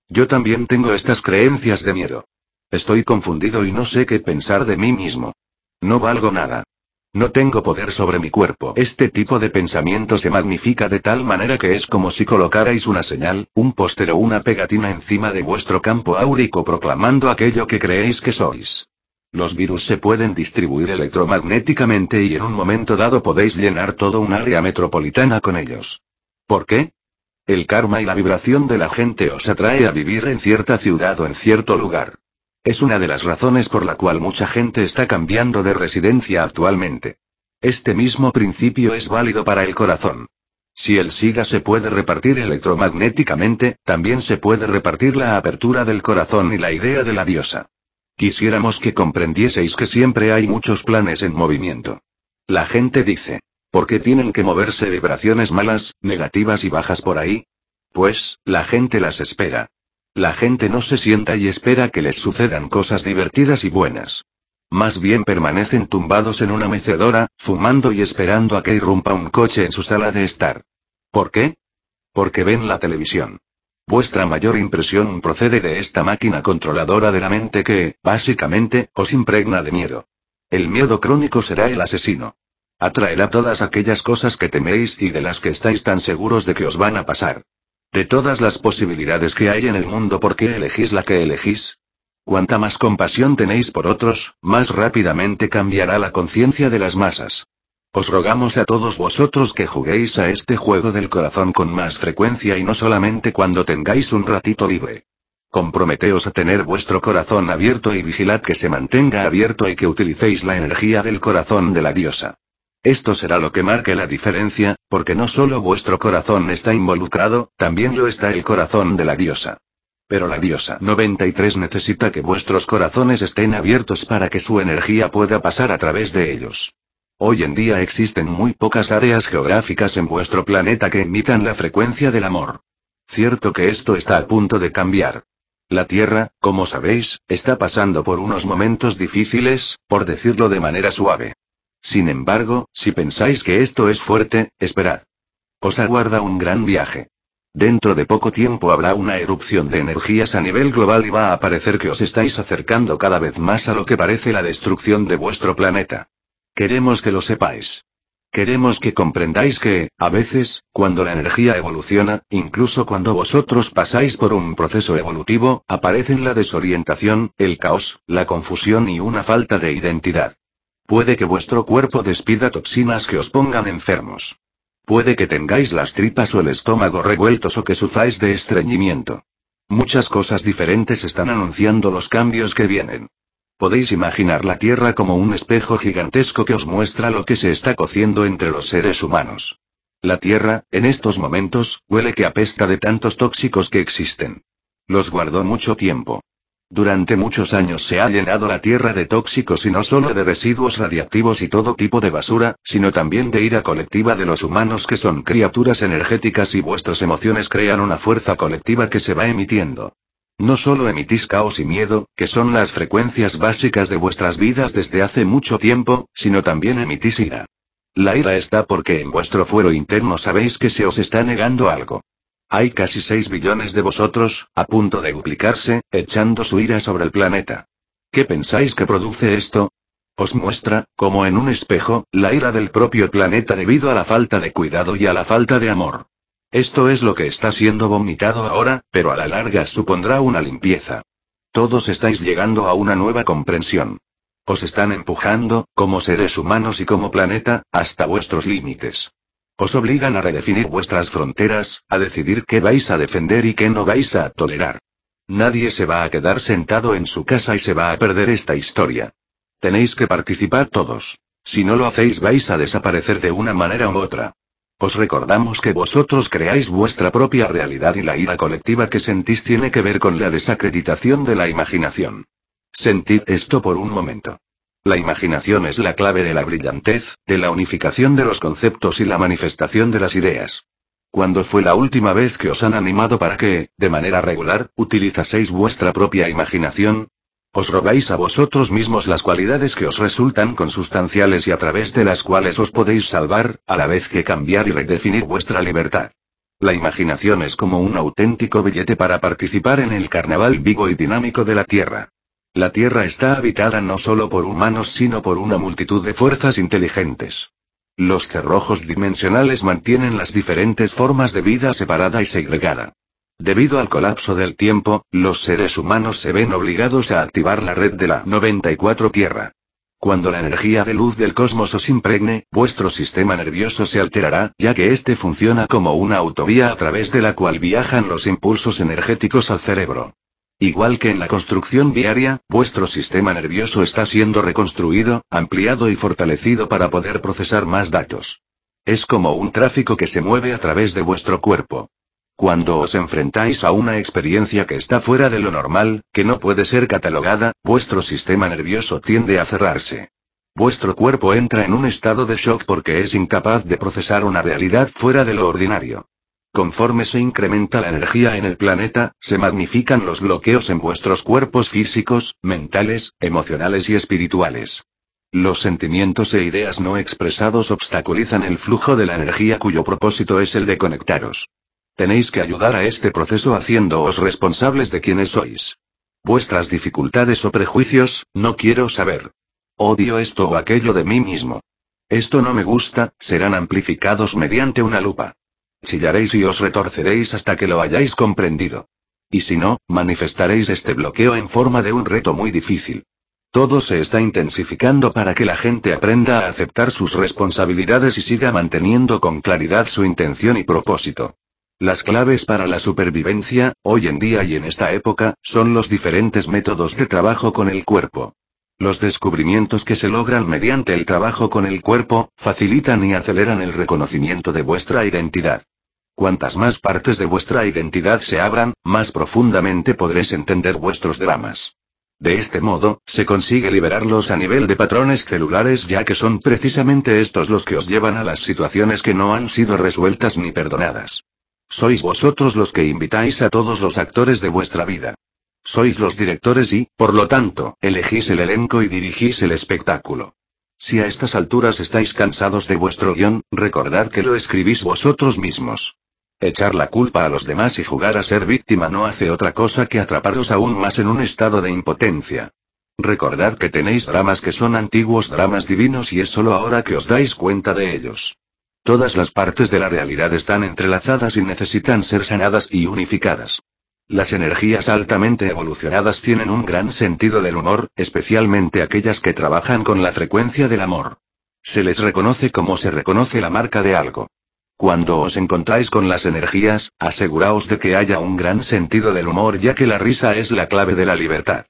Yo también tengo estas creencias de miedo. Estoy confundido y no sé qué pensar de mí mismo. No valgo nada. No tengo poder sobre mi cuerpo. Este tipo de pensamiento se magnifica de tal manera que es como si colocarais una señal, un póster o una pegatina encima de vuestro campo áurico proclamando aquello que creéis que sois. Los virus se pueden distribuir electromagnéticamente y en un momento dado podéis llenar todo un área metropolitana con ellos. ¿Por qué? El karma y la vibración de la gente os atrae a vivir en cierta ciudad o en cierto lugar. Es una de las razones por la cual mucha gente está cambiando de residencia actualmente. Este mismo principio es válido para el corazón. Si el SIDA se puede repartir electromagnéticamente, también se puede repartir la apertura del corazón y la idea de la diosa. Quisiéramos que comprendieseis que siempre hay muchos planes en movimiento. La gente dice, ¿por qué tienen que moverse vibraciones malas, negativas y bajas por ahí? Pues, la gente las espera. La gente no se sienta y espera que les sucedan cosas divertidas y buenas. Más bien permanecen tumbados en una mecedora, fumando y esperando a que irrumpa un coche en su sala de estar. ¿Por qué? Porque ven la televisión. Vuestra mayor impresión procede de esta máquina controladora de la mente que, básicamente, os impregna de miedo. El miedo crónico será el asesino. Atraerá todas aquellas cosas que teméis y de las que estáis tan seguros de que os van a pasar. De todas las posibilidades que hay en el mundo, ¿por qué elegís la que elegís? Cuanta más compasión tenéis por otros, más rápidamente cambiará la conciencia de las masas. Os rogamos a todos vosotros que juguéis a este juego del corazón con más frecuencia y no solamente cuando tengáis un ratito libre. Comprometeos a tener vuestro corazón abierto y vigilad que se mantenga abierto y que utilicéis la energía del corazón de la diosa. Esto será lo que marque la diferencia, porque no solo vuestro corazón está involucrado, también lo está el corazón de la diosa. Pero la diosa 93 necesita que vuestros corazones estén abiertos para que su energía pueda pasar a través de ellos. Hoy en día existen muy pocas áreas geográficas en vuestro planeta que emitan la frecuencia del amor. Cierto que esto está a punto de cambiar. La Tierra, como sabéis, está pasando por unos momentos difíciles, por decirlo de manera suave. Sin embargo, si pensáis que esto es fuerte, esperad. Os aguarda un gran viaje. Dentro de poco tiempo habrá una erupción de energías a nivel global y va a parecer que os estáis acercando cada vez más a lo que parece la destrucción de vuestro planeta. Queremos que lo sepáis. Queremos que comprendáis que, a veces, cuando la energía evoluciona, incluso cuando vosotros pasáis por un proceso evolutivo, aparecen la desorientación, el caos, la confusión y una falta de identidad. Puede que vuestro cuerpo despida toxinas que os pongan enfermos. Puede que tengáis las tripas o el estómago revueltos o que sufráis de estreñimiento. Muchas cosas diferentes están anunciando los cambios que vienen. Podéis imaginar la Tierra como un espejo gigantesco que os muestra lo que se está cociendo entre los seres humanos. La Tierra, en estos momentos, huele que apesta de tantos tóxicos que existen. Los guardó mucho tiempo. Durante muchos años se ha llenado la Tierra de tóxicos y no solo de residuos radiactivos y todo tipo de basura, sino también de ira colectiva de los humanos que son criaturas energéticas y vuestras emociones crean una fuerza colectiva que se va emitiendo. No solo emitís caos y miedo, que son las frecuencias básicas de vuestras vidas desde hace mucho tiempo, sino también emitís ira. La ira está porque en vuestro fuero interno sabéis que se os está negando algo. Hay casi 6 billones de vosotros, a punto de duplicarse, echando su ira sobre el planeta. ¿Qué pensáis que produce esto? Os muestra, como en un espejo, la ira del propio planeta debido a la falta de cuidado y a la falta de amor. Esto es lo que está siendo vomitado ahora, pero a la larga supondrá una limpieza. Todos estáis llegando a una nueva comprensión. Os están empujando, como seres humanos y como planeta, hasta vuestros límites. Os obligan a redefinir vuestras fronteras, a decidir qué vais a defender y qué no vais a tolerar. Nadie se va a quedar sentado en su casa y se va a perder esta historia. Tenéis que participar todos. Si no lo hacéis vais a desaparecer de una manera u otra. Os recordamos que vosotros creáis vuestra propia realidad y la ira colectiva que sentís tiene que ver con la desacreditación de la imaginación. Sentid esto por un momento. La imaginación es la clave de la brillantez, de la unificación de los conceptos y la manifestación de las ideas. ¿Cuándo fue la última vez que os han animado para que, de manera regular, utilizaseis vuestra propia imaginación? Os robáis a vosotros mismos las cualidades que os resultan consustanciales y a través de las cuales os podéis salvar, a la vez que cambiar y redefinir vuestra libertad. La imaginación es como un auténtico billete para participar en el carnaval vivo y dinámico de la Tierra. La Tierra está habitada no solo por humanos sino por una multitud de fuerzas inteligentes. Los cerrojos dimensionales mantienen las diferentes formas de vida separada y segregada. Debido al colapso del tiempo, los seres humanos se ven obligados a activar la red de la 94 Tierra. Cuando la energía de luz del cosmos os impregne, vuestro sistema nervioso se alterará, ya que éste funciona como una autovía a través de la cual viajan los impulsos energéticos al cerebro. Igual que en la construcción viaria, vuestro sistema nervioso está siendo reconstruido, ampliado y fortalecido para poder procesar más datos. Es como un tráfico que se mueve a través de vuestro cuerpo. Cuando os enfrentáis a una experiencia que está fuera de lo normal, que no puede ser catalogada, vuestro sistema nervioso tiende a cerrarse. Vuestro cuerpo entra en un estado de shock porque es incapaz de procesar una realidad fuera de lo ordinario. Conforme se incrementa la energía en el planeta, se magnifican los bloqueos en vuestros cuerpos físicos, mentales, emocionales y espirituales. Los sentimientos e ideas no expresados obstaculizan el flujo de la energía cuyo propósito es el de conectaros. Tenéis que ayudar a este proceso haciéndoos responsables de quienes sois. Vuestras dificultades o prejuicios, no quiero saber. Odio esto o aquello de mí mismo. Esto no me gusta, serán amplificados mediante una lupa. Chillaréis y os retorceréis hasta que lo hayáis comprendido. Y si no, manifestaréis este bloqueo en forma de un reto muy difícil. Todo se está intensificando para que la gente aprenda a aceptar sus responsabilidades y siga manteniendo con claridad su intención y propósito. Las claves para la supervivencia, hoy en día y en esta época, son los diferentes métodos de trabajo con el cuerpo. Los descubrimientos que se logran mediante el trabajo con el cuerpo, facilitan y aceleran el reconocimiento de vuestra identidad. Cuantas más partes de vuestra identidad se abran, más profundamente podréis entender vuestros dramas. De este modo, se consigue liberarlos a nivel de patrones celulares ya que son precisamente estos los que os llevan a las situaciones que no han sido resueltas ni perdonadas. Sois vosotros los que invitáis a todos los actores de vuestra vida. Sois los directores y, por lo tanto, elegís el elenco y dirigís el espectáculo. Si a estas alturas estáis cansados de vuestro guion, recordad que lo escribís vosotros mismos. Echar la culpa a los demás y jugar a ser víctima no hace otra cosa que atraparos aún más en un estado de impotencia. Recordad que tenéis dramas que son antiguos dramas divinos y es solo ahora que os dais cuenta de ellos. Todas las partes de la realidad están entrelazadas y necesitan ser sanadas y unificadas. Las energías altamente evolucionadas tienen un gran sentido del humor, especialmente aquellas que trabajan con la frecuencia del amor. Se les reconoce como se reconoce la marca de algo. Cuando os encontráis con las energías, aseguraos de que haya un gran sentido del humor ya que la risa es la clave de la libertad.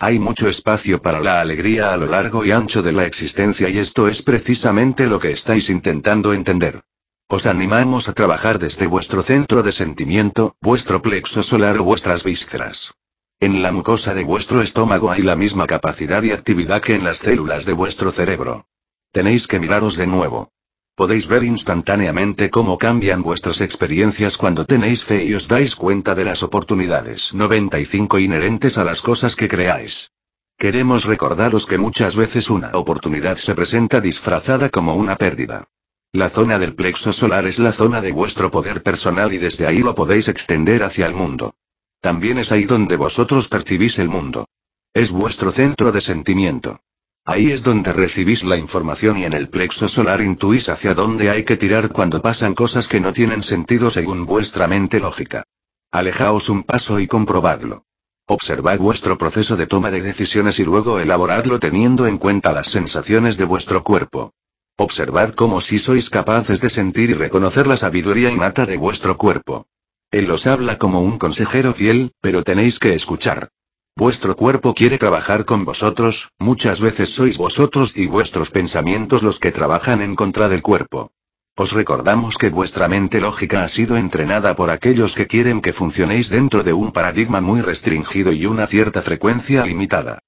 Hay mucho espacio para la alegría a lo largo y ancho de la existencia y esto es precisamente lo que estáis intentando entender. Os animamos a trabajar desde vuestro centro de sentimiento, vuestro plexo solar o vuestras vísceras. En la mucosa de vuestro estómago hay la misma capacidad y actividad que en las células de vuestro cerebro. Tenéis que miraros de nuevo. Podéis ver instantáneamente cómo cambian vuestras experiencias cuando tenéis fe y os dais cuenta de las oportunidades 95 inherentes a las cosas que creáis. Queremos recordaros que muchas veces una oportunidad se presenta disfrazada como una pérdida. La zona del plexo solar es la zona de vuestro poder personal y desde ahí lo podéis extender hacia el mundo. También es ahí donde vosotros percibís el mundo. Es vuestro centro de sentimiento. Ahí es donde recibís la información y en el plexo solar intuís hacia dónde hay que tirar cuando pasan cosas que no tienen sentido según vuestra mente lógica. Alejaos un paso y comprobadlo. Observad vuestro proceso de toma de decisiones y luego elaboradlo teniendo en cuenta las sensaciones de vuestro cuerpo. Observad cómo si sois capaces de sentir y reconocer la sabiduría innata de vuestro cuerpo. Él os habla como un consejero fiel, pero tenéis que escuchar. Vuestro cuerpo quiere trabajar con vosotros, muchas veces sois vosotros y vuestros pensamientos los que trabajan en contra del cuerpo. Os recordamos que vuestra mente lógica ha sido entrenada por aquellos que quieren que funcionéis dentro de un paradigma muy restringido y una cierta frecuencia limitada.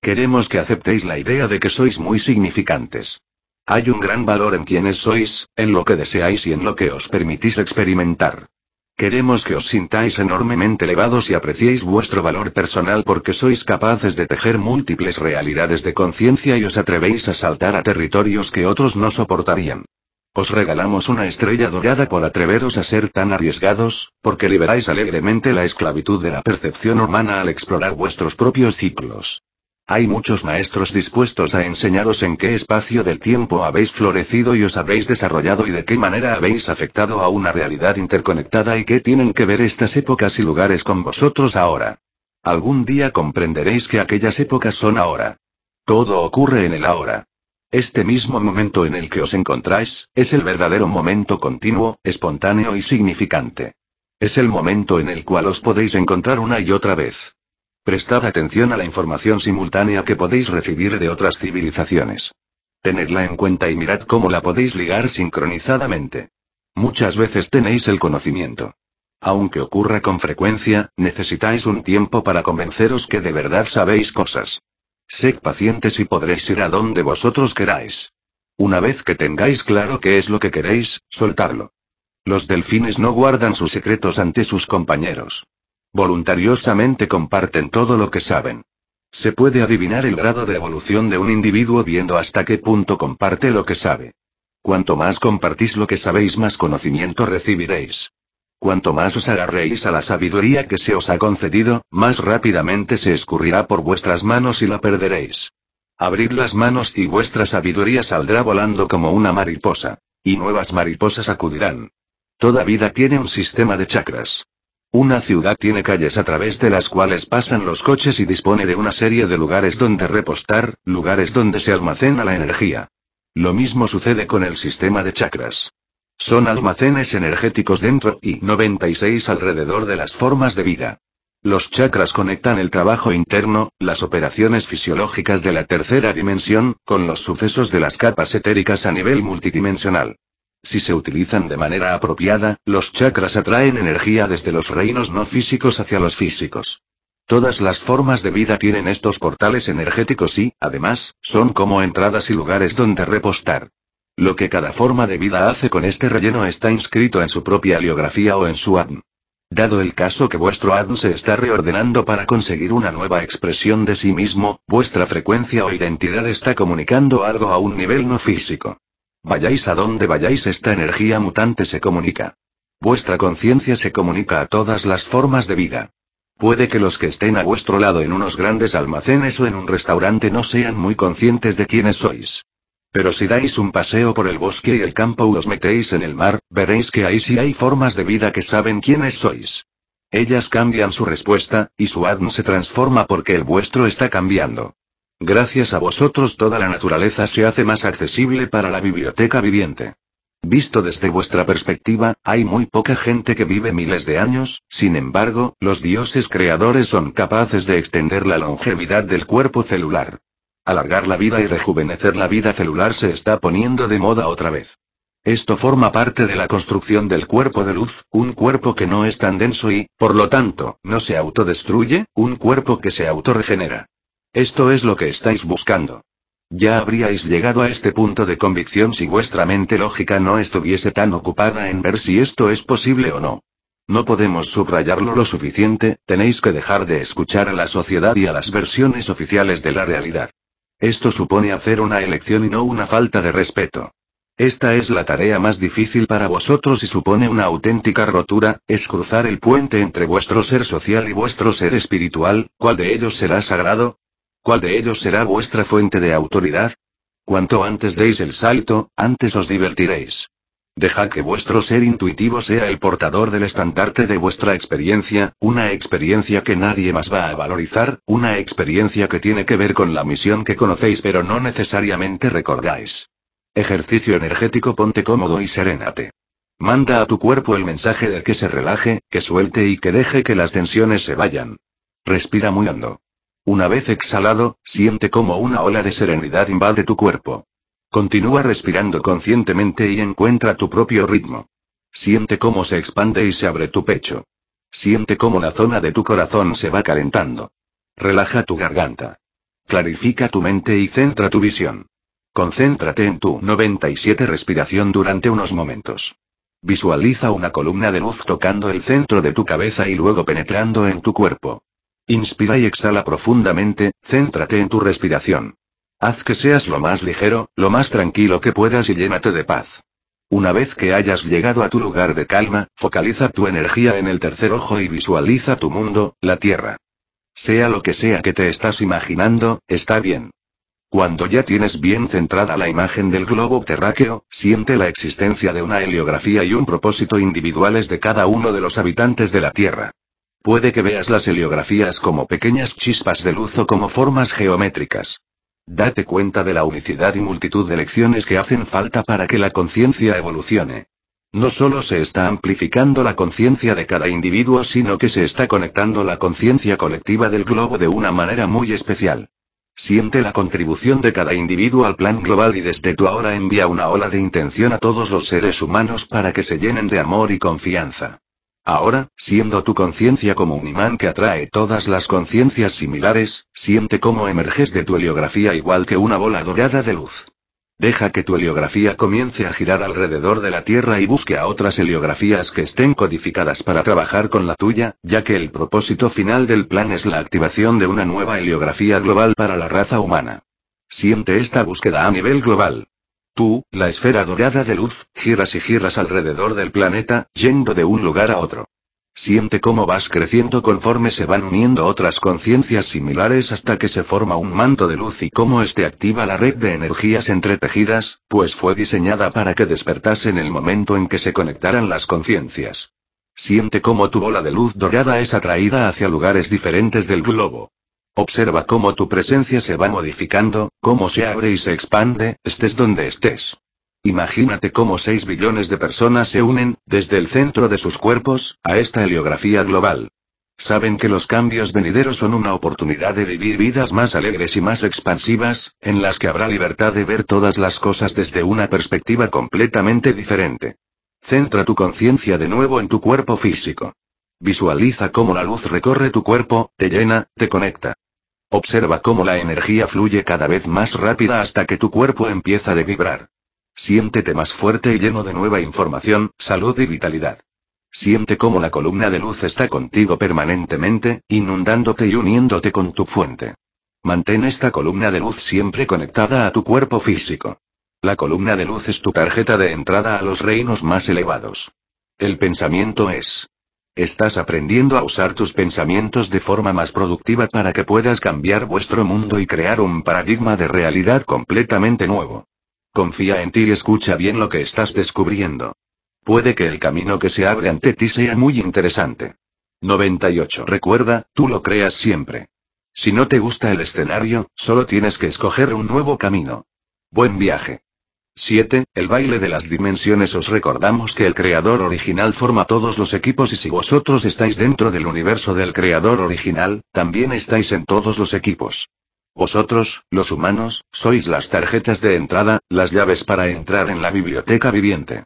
Queremos que aceptéis la idea de que sois muy significantes. Hay un gran valor en quienes sois, en lo que deseáis y en lo que os permitís experimentar. Queremos que os sintáis enormemente elevados y apreciéis vuestro valor personal porque sois capaces de tejer múltiples realidades de conciencia y os atrevéis a saltar a territorios que otros no soportarían. Os regalamos una estrella dorada por atreveros a ser tan arriesgados, porque liberáis alegremente la esclavitud de la percepción humana al explorar vuestros propios ciclos. Hay muchos maestros dispuestos a enseñaros en qué espacio del tiempo habéis florecido y os habéis desarrollado y de qué manera habéis afectado a una realidad interconectada y qué tienen que ver estas épocas y lugares con vosotros ahora. Algún día comprenderéis que aquellas épocas son ahora. Todo ocurre en el ahora. Este mismo momento en el que os encontráis, es el verdadero momento continuo, espontáneo y significante. Es el momento en el cual os podéis encontrar una y otra vez. Prestad atención a la información simultánea que podéis recibir de otras civilizaciones. Tenedla en cuenta y mirad cómo la podéis ligar sincronizadamente. Muchas veces tenéis el conocimiento. Aunque ocurra con frecuencia, necesitáis un tiempo para convenceros que de verdad sabéis cosas. Sed pacientes y podréis ir a donde vosotros queráis. Una vez que tengáis claro qué es lo que queréis, soltadlo. Los delfines no guardan sus secretos ante sus compañeros. Voluntariosamente comparten todo lo que saben. Se puede adivinar el grado de evolución de un individuo viendo hasta qué punto comparte lo que sabe. Cuanto más compartís lo que sabéis, más conocimiento recibiréis. Cuanto más os agarréis a la sabiduría que se os ha concedido, más rápidamente se escurrirá por vuestras manos y la perderéis. Abrid las manos y vuestra sabiduría saldrá volando como una mariposa. Y nuevas mariposas acudirán. Toda vida tiene un sistema de chakras. Una ciudad tiene calles a través de las cuales pasan los coches y dispone de una serie de lugares donde repostar, lugares donde se almacena la energía. Lo mismo sucede con el sistema de chakras. Son almacenes energéticos dentro y 96 alrededor de las formas de vida. Los chakras conectan el trabajo interno, las operaciones fisiológicas de la tercera dimensión, con los sucesos de las capas etéricas a nivel multidimensional. Si se utilizan de manera apropiada, los chakras atraen energía desde los reinos no físicos hacia los físicos. Todas las formas de vida tienen estos portales energéticos y, además, son como entradas y lugares donde repostar. Lo que cada forma de vida hace con este relleno está inscrito en su propia aliografía o en su ADN. Dado el caso que vuestro ADN se está reordenando para conseguir una nueva expresión de sí mismo, vuestra frecuencia o identidad está comunicando algo a un nivel no físico. Vayáis a donde vayáis, esta energía mutante se comunica. Vuestra conciencia se comunica a todas las formas de vida. Puede que los que estén a vuestro lado en unos grandes almacenes o en un restaurante no sean muy conscientes de quiénes sois. Pero si dais un paseo por el bosque y el campo o os metéis en el mar, veréis que ahí sí hay formas de vida que saben quiénes sois. Ellas cambian su respuesta, y su ADN se transforma porque el vuestro está cambiando. Gracias a vosotros toda la naturaleza se hace más accesible para la biblioteca viviente. Visto desde vuestra perspectiva, hay muy poca gente que vive miles de años, sin embargo, los dioses creadores son capaces de extender la longevidad del cuerpo celular. Alargar la vida y rejuvenecer la vida celular se está poniendo de moda otra vez. Esto forma parte de la construcción del cuerpo de luz, un cuerpo que no es tan denso y, por lo tanto, no se autodestruye, un cuerpo que se autorregenera. Esto es lo que estáis buscando. Ya habríais llegado a este punto de convicción si vuestra mente lógica no estuviese tan ocupada en ver si esto es posible o no. No podemos subrayarlo lo suficiente, tenéis que dejar de escuchar a la sociedad y a las versiones oficiales de la realidad. Esto supone hacer una elección y no una falta de respeto. Esta es la tarea más difícil para vosotros y supone una auténtica rotura, es cruzar el puente entre vuestro ser social y vuestro ser espiritual, ¿cuál de ellos será sagrado? ¿Cuál de ellos será vuestra fuente de autoridad? Cuanto antes deis el salto, antes os divertiréis. Dejad que vuestro ser intuitivo sea el portador del estandarte de vuestra experiencia, una experiencia que nadie más va a valorizar, una experiencia que tiene que ver con la misión que conocéis pero no necesariamente recordáis. Ejercicio energético ponte cómodo y serénate. Manda a tu cuerpo el mensaje de que se relaje, que suelte y que deje que las tensiones se vayan. Respira muy hondo. Una vez exhalado, siente como una ola de serenidad invade tu cuerpo. Continúa respirando conscientemente y encuentra tu propio ritmo. Siente cómo se expande y se abre tu pecho. Siente cómo la zona de tu corazón se va calentando. Relaja tu garganta. Clarifica tu mente y centra tu visión. Concéntrate en tu 97 respiración durante unos momentos. Visualiza una columna de luz tocando el centro de tu cabeza y luego penetrando en tu cuerpo. Inspira y exhala profundamente, céntrate en tu respiración. Haz que seas lo más ligero, lo más tranquilo que puedas y llénate de paz. Una vez que hayas llegado a tu lugar de calma, focaliza tu energía en el tercer ojo y visualiza tu mundo, la Tierra. Sea lo que sea que te estás imaginando, está bien. Cuando ya tienes bien centrada la imagen del globo terráqueo, siente la existencia de una heliografía y un propósito individuales de cada uno de los habitantes de la Tierra. Puede que veas las heliografías como pequeñas chispas de luz o como formas geométricas. Date cuenta de la unicidad y multitud de lecciones que hacen falta para que la conciencia evolucione. No solo se está amplificando la conciencia de cada individuo, sino que se está conectando la conciencia colectiva del globo de una manera muy especial. Siente la contribución de cada individuo al plan global y desde tu ahora envía una ola de intención a todos los seres humanos para que se llenen de amor y confianza. Ahora, siendo tu conciencia como un imán que atrae todas las conciencias similares, siente cómo emerges de tu heliografía igual que una bola dorada de luz. Deja que tu heliografía comience a girar alrededor de la Tierra y busque a otras heliografías que estén codificadas para trabajar con la tuya, ya que el propósito final del plan es la activación de una nueva heliografía global para la raza humana. Siente esta búsqueda a nivel global. Tú, la esfera dorada de luz, giras y giras alrededor del planeta, yendo de un lugar a otro. Siente cómo vas creciendo conforme se van uniendo otras conciencias similares hasta que se forma un manto de luz y cómo este activa la red de energías entretejidas, pues fue diseñada para que despertase en el momento en que se conectaran las conciencias. Siente cómo tu bola de luz dorada es atraída hacia lugares diferentes del globo. Observa cómo tu presencia se va modificando, cómo se abre y se expande, estés donde estés. Imagínate cómo 6 billones de personas se unen, desde el centro de sus cuerpos, a esta heliografía global. Saben que los cambios venideros son una oportunidad de vivir vidas más alegres y más expansivas, en las que habrá libertad de ver todas las cosas desde una perspectiva completamente diferente. Centra tu conciencia de nuevo en tu cuerpo físico. Visualiza cómo la luz recorre tu cuerpo, te llena, te conecta. Observa cómo la energía fluye cada vez más rápida hasta que tu cuerpo empieza a vibrar. Siéntete más fuerte y lleno de nueva información, salud y vitalidad. Siente cómo la columna de luz está contigo permanentemente, inundándote y uniéndote con tu fuente. Mantén esta columna de luz siempre conectada a tu cuerpo físico. La columna de luz es tu tarjeta de entrada a los reinos más elevados. El pensamiento es, Estás aprendiendo a usar tus pensamientos de forma más productiva para que puedas cambiar vuestro mundo y crear un paradigma de realidad completamente nuevo. Confía en ti y escucha bien lo que estás descubriendo. Puede que el camino que se abre ante ti sea muy interesante. 98. Recuerda, tú lo creas siempre. Si no te gusta el escenario, solo tienes que escoger un nuevo camino. Buen viaje. 7. El baile de las dimensiones. Os recordamos que el creador original forma todos los equipos y si vosotros estáis dentro del universo del creador original, también estáis en todos los equipos. Vosotros, los humanos, sois las tarjetas de entrada, las llaves para entrar en la biblioteca viviente.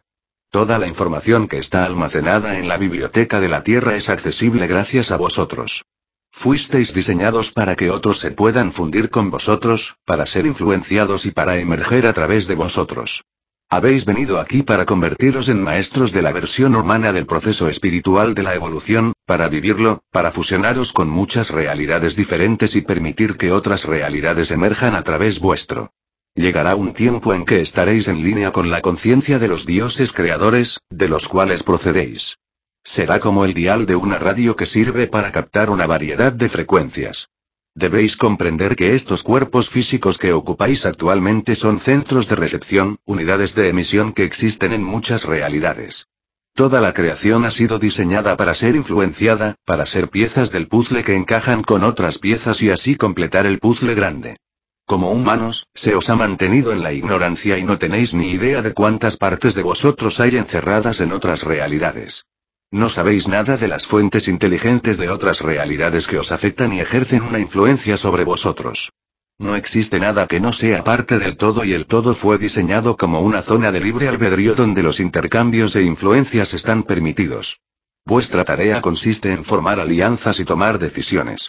Toda la información que está almacenada en la biblioteca de la Tierra es accesible gracias a vosotros. Fuisteis diseñados para que otros se puedan fundir con vosotros, para ser influenciados y para emerger a través de vosotros. Habéis venido aquí para convertiros en maestros de la versión humana del proceso espiritual de la evolución, para vivirlo, para fusionaros con muchas realidades diferentes y permitir que otras realidades emerjan a través vuestro. Llegará un tiempo en que estaréis en línea con la conciencia de los dioses creadores, de los cuales procedéis. Será como el dial de una radio que sirve para captar una variedad de frecuencias. Debéis comprender que estos cuerpos físicos que ocupáis actualmente son centros de recepción, unidades de emisión que existen en muchas realidades. Toda la creación ha sido diseñada para ser influenciada, para ser piezas del puzzle que encajan con otras piezas y así completar el puzzle grande. Como humanos, se os ha mantenido en la ignorancia y no tenéis ni idea de cuántas partes de vosotros hay encerradas en otras realidades. No sabéis nada de las fuentes inteligentes de otras realidades que os afectan y ejercen una influencia sobre vosotros. No existe nada que no sea parte del todo y el todo fue diseñado como una zona de libre albedrío donde los intercambios e influencias están permitidos. Vuestra tarea consiste en formar alianzas y tomar decisiones.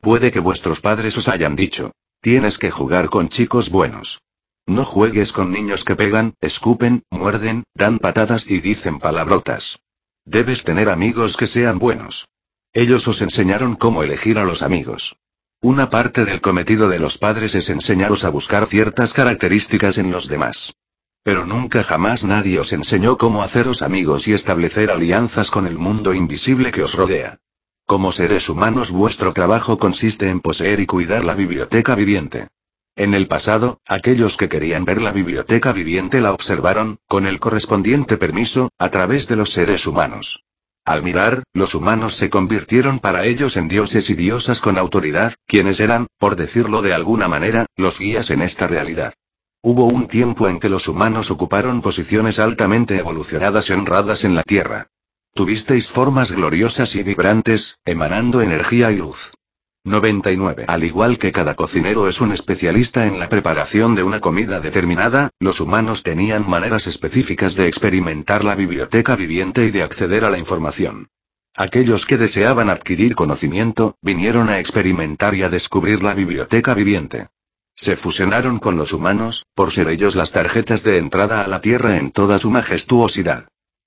Puede que vuestros padres os hayan dicho, tienes que jugar con chicos buenos. No juegues con niños que pegan, escupen, muerden, dan patadas y dicen palabrotas. Debes tener amigos que sean buenos. Ellos os enseñaron cómo elegir a los amigos. Una parte del cometido de los padres es enseñaros a buscar ciertas características en los demás. Pero nunca jamás nadie os enseñó cómo haceros amigos y establecer alianzas con el mundo invisible que os rodea. Como seres humanos vuestro trabajo consiste en poseer y cuidar la biblioteca viviente. En el pasado, aquellos que querían ver la biblioteca viviente la observaron, con el correspondiente permiso, a través de los seres humanos. Al mirar, los humanos se convirtieron para ellos en dioses y diosas con autoridad, quienes eran, por decirlo de alguna manera, los guías en esta realidad. Hubo un tiempo en que los humanos ocuparon posiciones altamente evolucionadas y honradas en la Tierra. Tuvisteis formas gloriosas y vibrantes, emanando energía y luz. 99. Al igual que cada cocinero es un especialista en la preparación de una comida determinada, los humanos tenían maneras específicas de experimentar la biblioteca viviente y de acceder a la información. Aquellos que deseaban adquirir conocimiento, vinieron a experimentar y a descubrir la biblioteca viviente. Se fusionaron con los humanos, por ser ellos las tarjetas de entrada a la Tierra en toda su majestuosidad.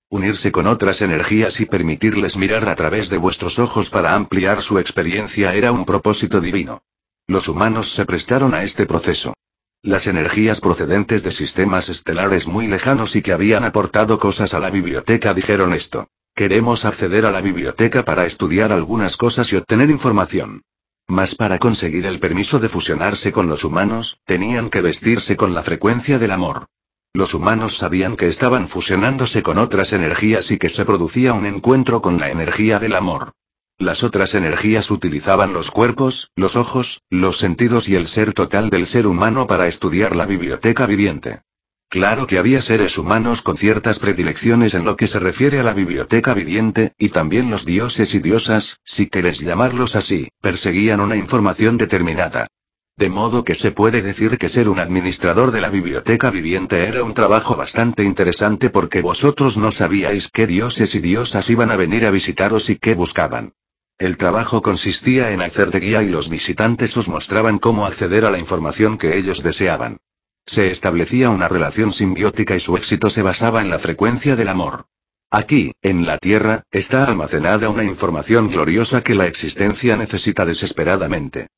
Unirse con otras energías y permitirles mirar a través de vuestros ojos para ampliar su experiencia era un propósito divino. Los humanos se prestaron a este proceso. Las energías procedentes de sistemas estelares muy lejanos y que habían aportado cosas a la biblioteca dijeron esto. Queremos acceder a la biblioteca para estudiar algunas cosas y obtener información. Mas para conseguir el permiso de fusionarse con los humanos, tenían que vestirse con la frecuencia del amor. Los humanos sabían que estaban fusionándose con otras energías y que se producía un encuentro con la energía del amor. Las otras energías utilizaban los cuerpos, los ojos, los sentidos y el ser total del ser humano para estudiar la biblioteca viviente. Claro que había seres humanos con ciertas predilecciones en lo que se refiere a la biblioteca viviente, y también los dioses y diosas, si queréis llamarlos así, perseguían una información determinada. De modo que se puede decir que ser un administrador de la biblioteca viviente era un trabajo bastante interesante porque vosotros no sabíais qué dioses y diosas iban a venir a visitaros y qué buscaban. El trabajo consistía en hacer de guía y los visitantes os mostraban cómo acceder a la información que ellos deseaban. Se establecía una relación simbiótica y su éxito se basaba en la frecuencia del amor. Aquí, en la Tierra, está almacenada una información gloriosa que la existencia necesita desesperadamente.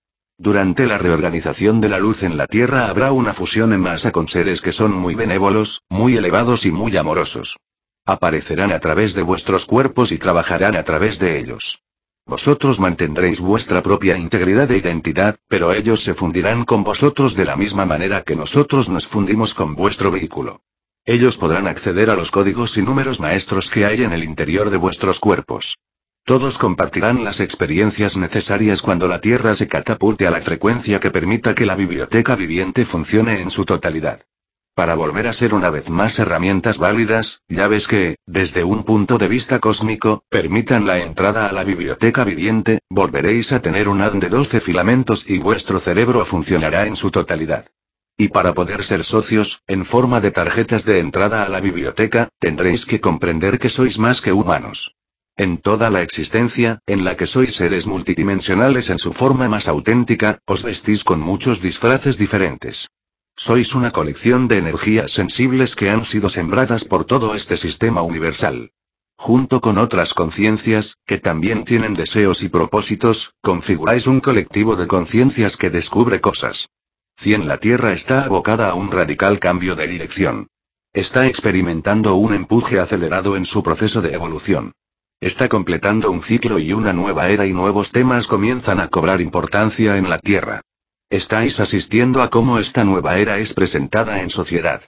Durante la reorganización de la luz en la Tierra habrá una fusión en masa con seres que son muy benévolos, muy elevados y muy amorosos. Aparecerán a través de vuestros cuerpos y trabajarán a través de ellos. Vosotros mantendréis vuestra propia integridad e identidad, pero ellos se fundirán con vosotros de la misma manera que nosotros nos fundimos con vuestro vehículo. Ellos podrán acceder a los códigos y números maestros que hay en el interior de vuestros cuerpos. Todos compartirán las experiencias necesarias cuando la Tierra se catapulte a la frecuencia que permita que la biblioteca viviente funcione en su totalidad. Para volver a ser una vez más herramientas válidas, llaves que, desde un punto de vista cósmico, permitan la entrada a la biblioteca viviente, volveréis a tener un haz de 12 filamentos y vuestro cerebro funcionará en su totalidad. Y para poder ser socios, en forma de tarjetas de entrada a la biblioteca, tendréis que comprender que sois más que humanos. En toda la existencia, en la que sois seres multidimensionales en su forma más auténtica, os vestís con muchos disfraces diferentes. Sois una colección de energías sensibles que han sido sembradas por todo este sistema universal. Junto con otras conciencias, que también tienen deseos y propósitos, configuráis un colectivo de conciencias que descubre cosas. Cien la Tierra está abocada a un radical cambio de dirección. Está experimentando un empuje acelerado en su proceso de evolución. Está completando un ciclo y una nueva era y nuevos temas comienzan a cobrar importancia en la Tierra. Estáis asistiendo a cómo esta nueva era es presentada en sociedad.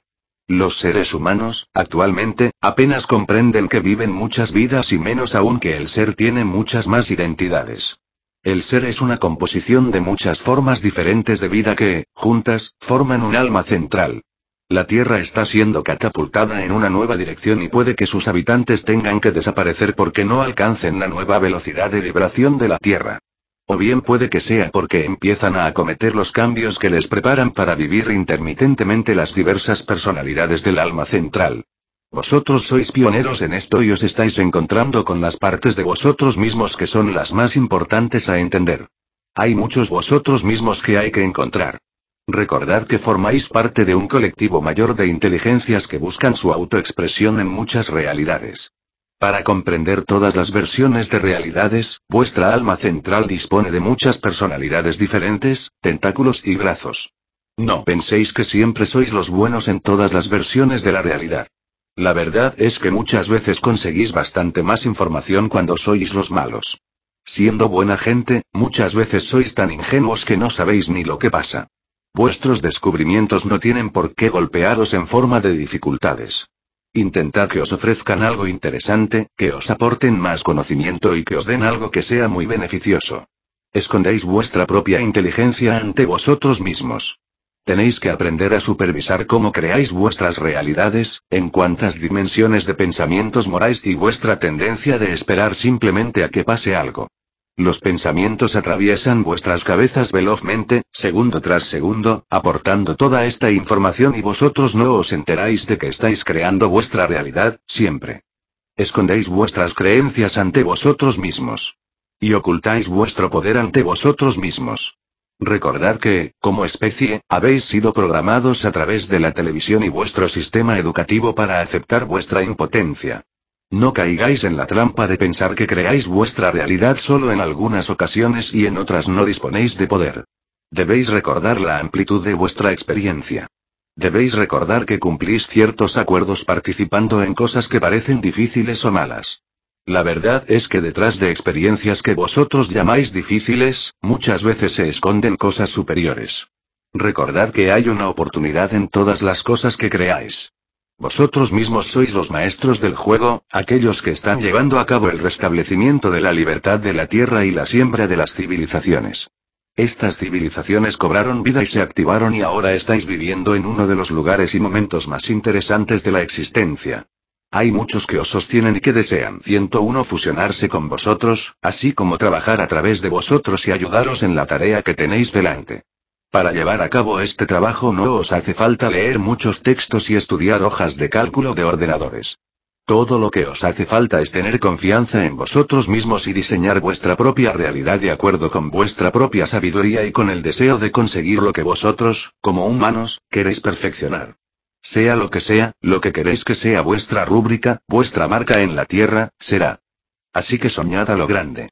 Los seres humanos, actualmente, apenas comprenden que viven muchas vidas y menos aún que el ser tiene muchas más identidades. El ser es una composición de muchas formas diferentes de vida que, juntas, forman un alma central. La Tierra está siendo catapultada en una nueva dirección y puede que sus habitantes tengan que desaparecer porque no alcancen la nueva velocidad de vibración de la Tierra. O bien puede que sea porque empiezan a acometer los cambios que les preparan para vivir intermitentemente las diversas personalidades del alma central. Vosotros sois pioneros en esto y os estáis encontrando con las partes de vosotros mismos que son las más importantes a entender. Hay muchos vosotros mismos que hay que encontrar. Recordad que formáis parte de un colectivo mayor de inteligencias que buscan su autoexpresión en muchas realidades. Para comprender todas las versiones de realidades, vuestra alma central dispone de muchas personalidades diferentes, tentáculos y brazos. No penséis que siempre sois los buenos en todas las versiones de la realidad. La verdad es que muchas veces conseguís bastante más información cuando sois los malos. Siendo buena gente, muchas veces sois tan ingenuos que no sabéis ni lo que pasa. Vuestros descubrimientos no tienen por qué golpearos en forma de dificultades. Intentad que os ofrezcan algo interesante, que os aporten más conocimiento y que os den algo que sea muy beneficioso. Escondéis vuestra propia inteligencia ante vosotros mismos. Tenéis que aprender a supervisar cómo creáis vuestras realidades, en cuántas dimensiones de pensamientos moráis y vuestra tendencia de esperar simplemente a que pase algo. Los pensamientos atraviesan vuestras cabezas velozmente, segundo tras segundo, aportando toda esta información y vosotros no os enteráis de que estáis creando vuestra realidad, siempre. Escondéis vuestras creencias ante vosotros mismos. Y ocultáis vuestro poder ante vosotros mismos. Recordad que, como especie, habéis sido programados a través de la televisión y vuestro sistema educativo para aceptar vuestra impotencia. No caigáis en la trampa de pensar que creáis vuestra realidad solo en algunas ocasiones y en otras no disponéis de poder. Debéis recordar la amplitud de vuestra experiencia. Debéis recordar que cumplís ciertos acuerdos participando en cosas que parecen difíciles o malas. La verdad es que detrás de experiencias que vosotros llamáis difíciles, muchas veces se esconden cosas superiores. Recordad que hay una oportunidad en todas las cosas que creáis. Vosotros mismos sois los maestros del juego, aquellos que están llevando a cabo el restablecimiento de la libertad de la Tierra y la siembra de las civilizaciones. Estas civilizaciones cobraron vida y se activaron y ahora estáis viviendo en uno de los lugares y momentos más interesantes de la existencia. Hay muchos que os sostienen y que desean 101 fusionarse con vosotros, así como trabajar a través de vosotros y ayudaros en la tarea que tenéis delante. Para llevar a cabo este trabajo no os hace falta leer muchos textos y estudiar hojas de cálculo de ordenadores. Todo lo que os hace falta es tener confianza en vosotros mismos y diseñar vuestra propia realidad de acuerdo con vuestra propia sabiduría y con el deseo de conseguir lo que vosotros, como humanos, queréis perfeccionar. Sea lo que sea, lo que queréis que sea vuestra rúbrica, vuestra marca en la Tierra, será. Así que soñad a lo grande.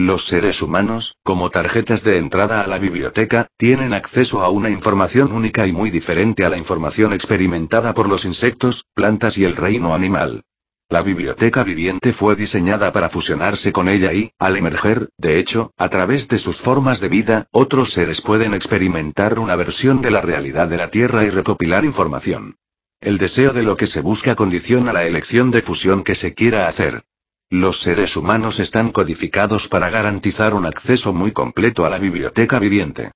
Los seres humanos, como tarjetas de entrada a la biblioteca, tienen acceso a una información única y muy diferente a la información experimentada por los insectos, plantas y el reino animal. La biblioteca viviente fue diseñada para fusionarse con ella y, al emerger, de hecho, a través de sus formas de vida, otros seres pueden experimentar una versión de la realidad de la Tierra y recopilar información. El deseo de lo que se busca condiciona la elección de fusión que se quiera hacer. Los seres humanos están codificados para garantizar un acceso muy completo a la biblioteca viviente.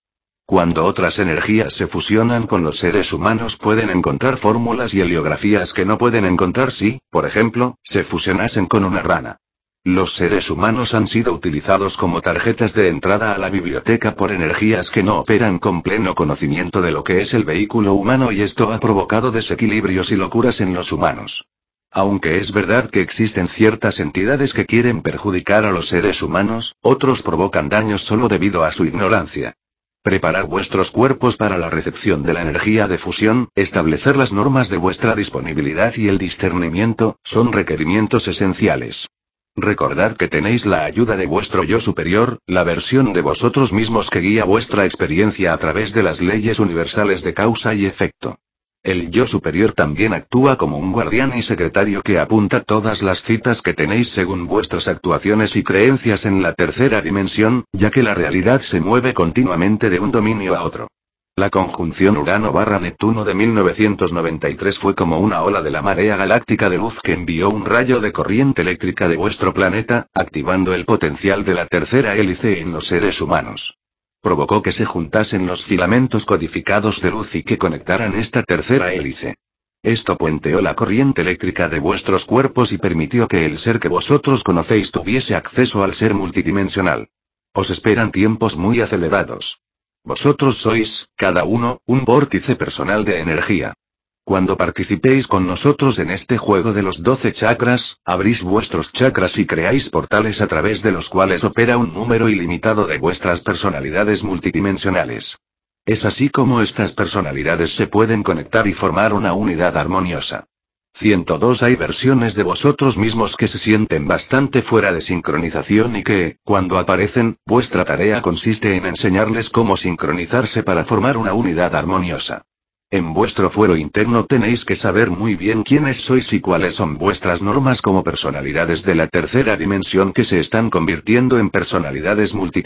Cuando otras energías se fusionan con los seres humanos pueden encontrar fórmulas y heliografías que no pueden encontrar si, por ejemplo, se fusionasen con una rana. Los seres humanos han sido utilizados como tarjetas de entrada a la biblioteca por energías que no operan con pleno conocimiento de lo que es el vehículo humano y esto ha provocado desequilibrios y locuras en los humanos. Aunque es verdad que existen ciertas entidades que quieren perjudicar a los seres humanos, otros provocan daños solo debido a su ignorancia. Preparar vuestros cuerpos para la recepción de la energía de fusión, establecer las normas de vuestra disponibilidad y el discernimiento, son requerimientos esenciales. Recordad que tenéis la ayuda de vuestro yo superior, la versión de vosotros mismos que guía vuestra experiencia a través de las leyes universales de causa y efecto. El yo superior también actúa como un guardián y secretario que apunta todas las citas que tenéis según vuestras actuaciones y creencias en la tercera dimensión, ya que la realidad se mueve continuamente de un dominio a otro. La conjunción Urano barra Neptuno de 1993 fue como una ola de la marea galáctica de luz que envió un rayo de corriente eléctrica de vuestro planeta, activando el potencial de la tercera hélice en los seres humanos. Provocó que se juntasen los filamentos codificados de luz y que conectaran esta tercera hélice. Esto puenteó la corriente eléctrica de vuestros cuerpos y permitió que el ser que vosotros conocéis tuviese acceso al ser multidimensional. Os esperan tiempos muy acelerados. Vosotros sois, cada uno, un vórtice personal de energía. Cuando participéis con nosotros en este juego de los doce chakras, abrís vuestros chakras y creáis portales a través de los cuales opera un número ilimitado de vuestras personalidades multidimensionales. Es así como estas personalidades se pueden conectar y formar una unidad armoniosa. 102 Hay versiones de vosotros mismos que se sienten bastante fuera de sincronización y que, cuando aparecen, vuestra tarea consiste en enseñarles cómo sincronizarse para formar una unidad armoniosa. En vuestro fuero interno tenéis que saber muy bien quiénes sois y cuáles son vuestras normas como personalidades de la tercera dimensión que se están convirtiendo en personalidades multidimensionales.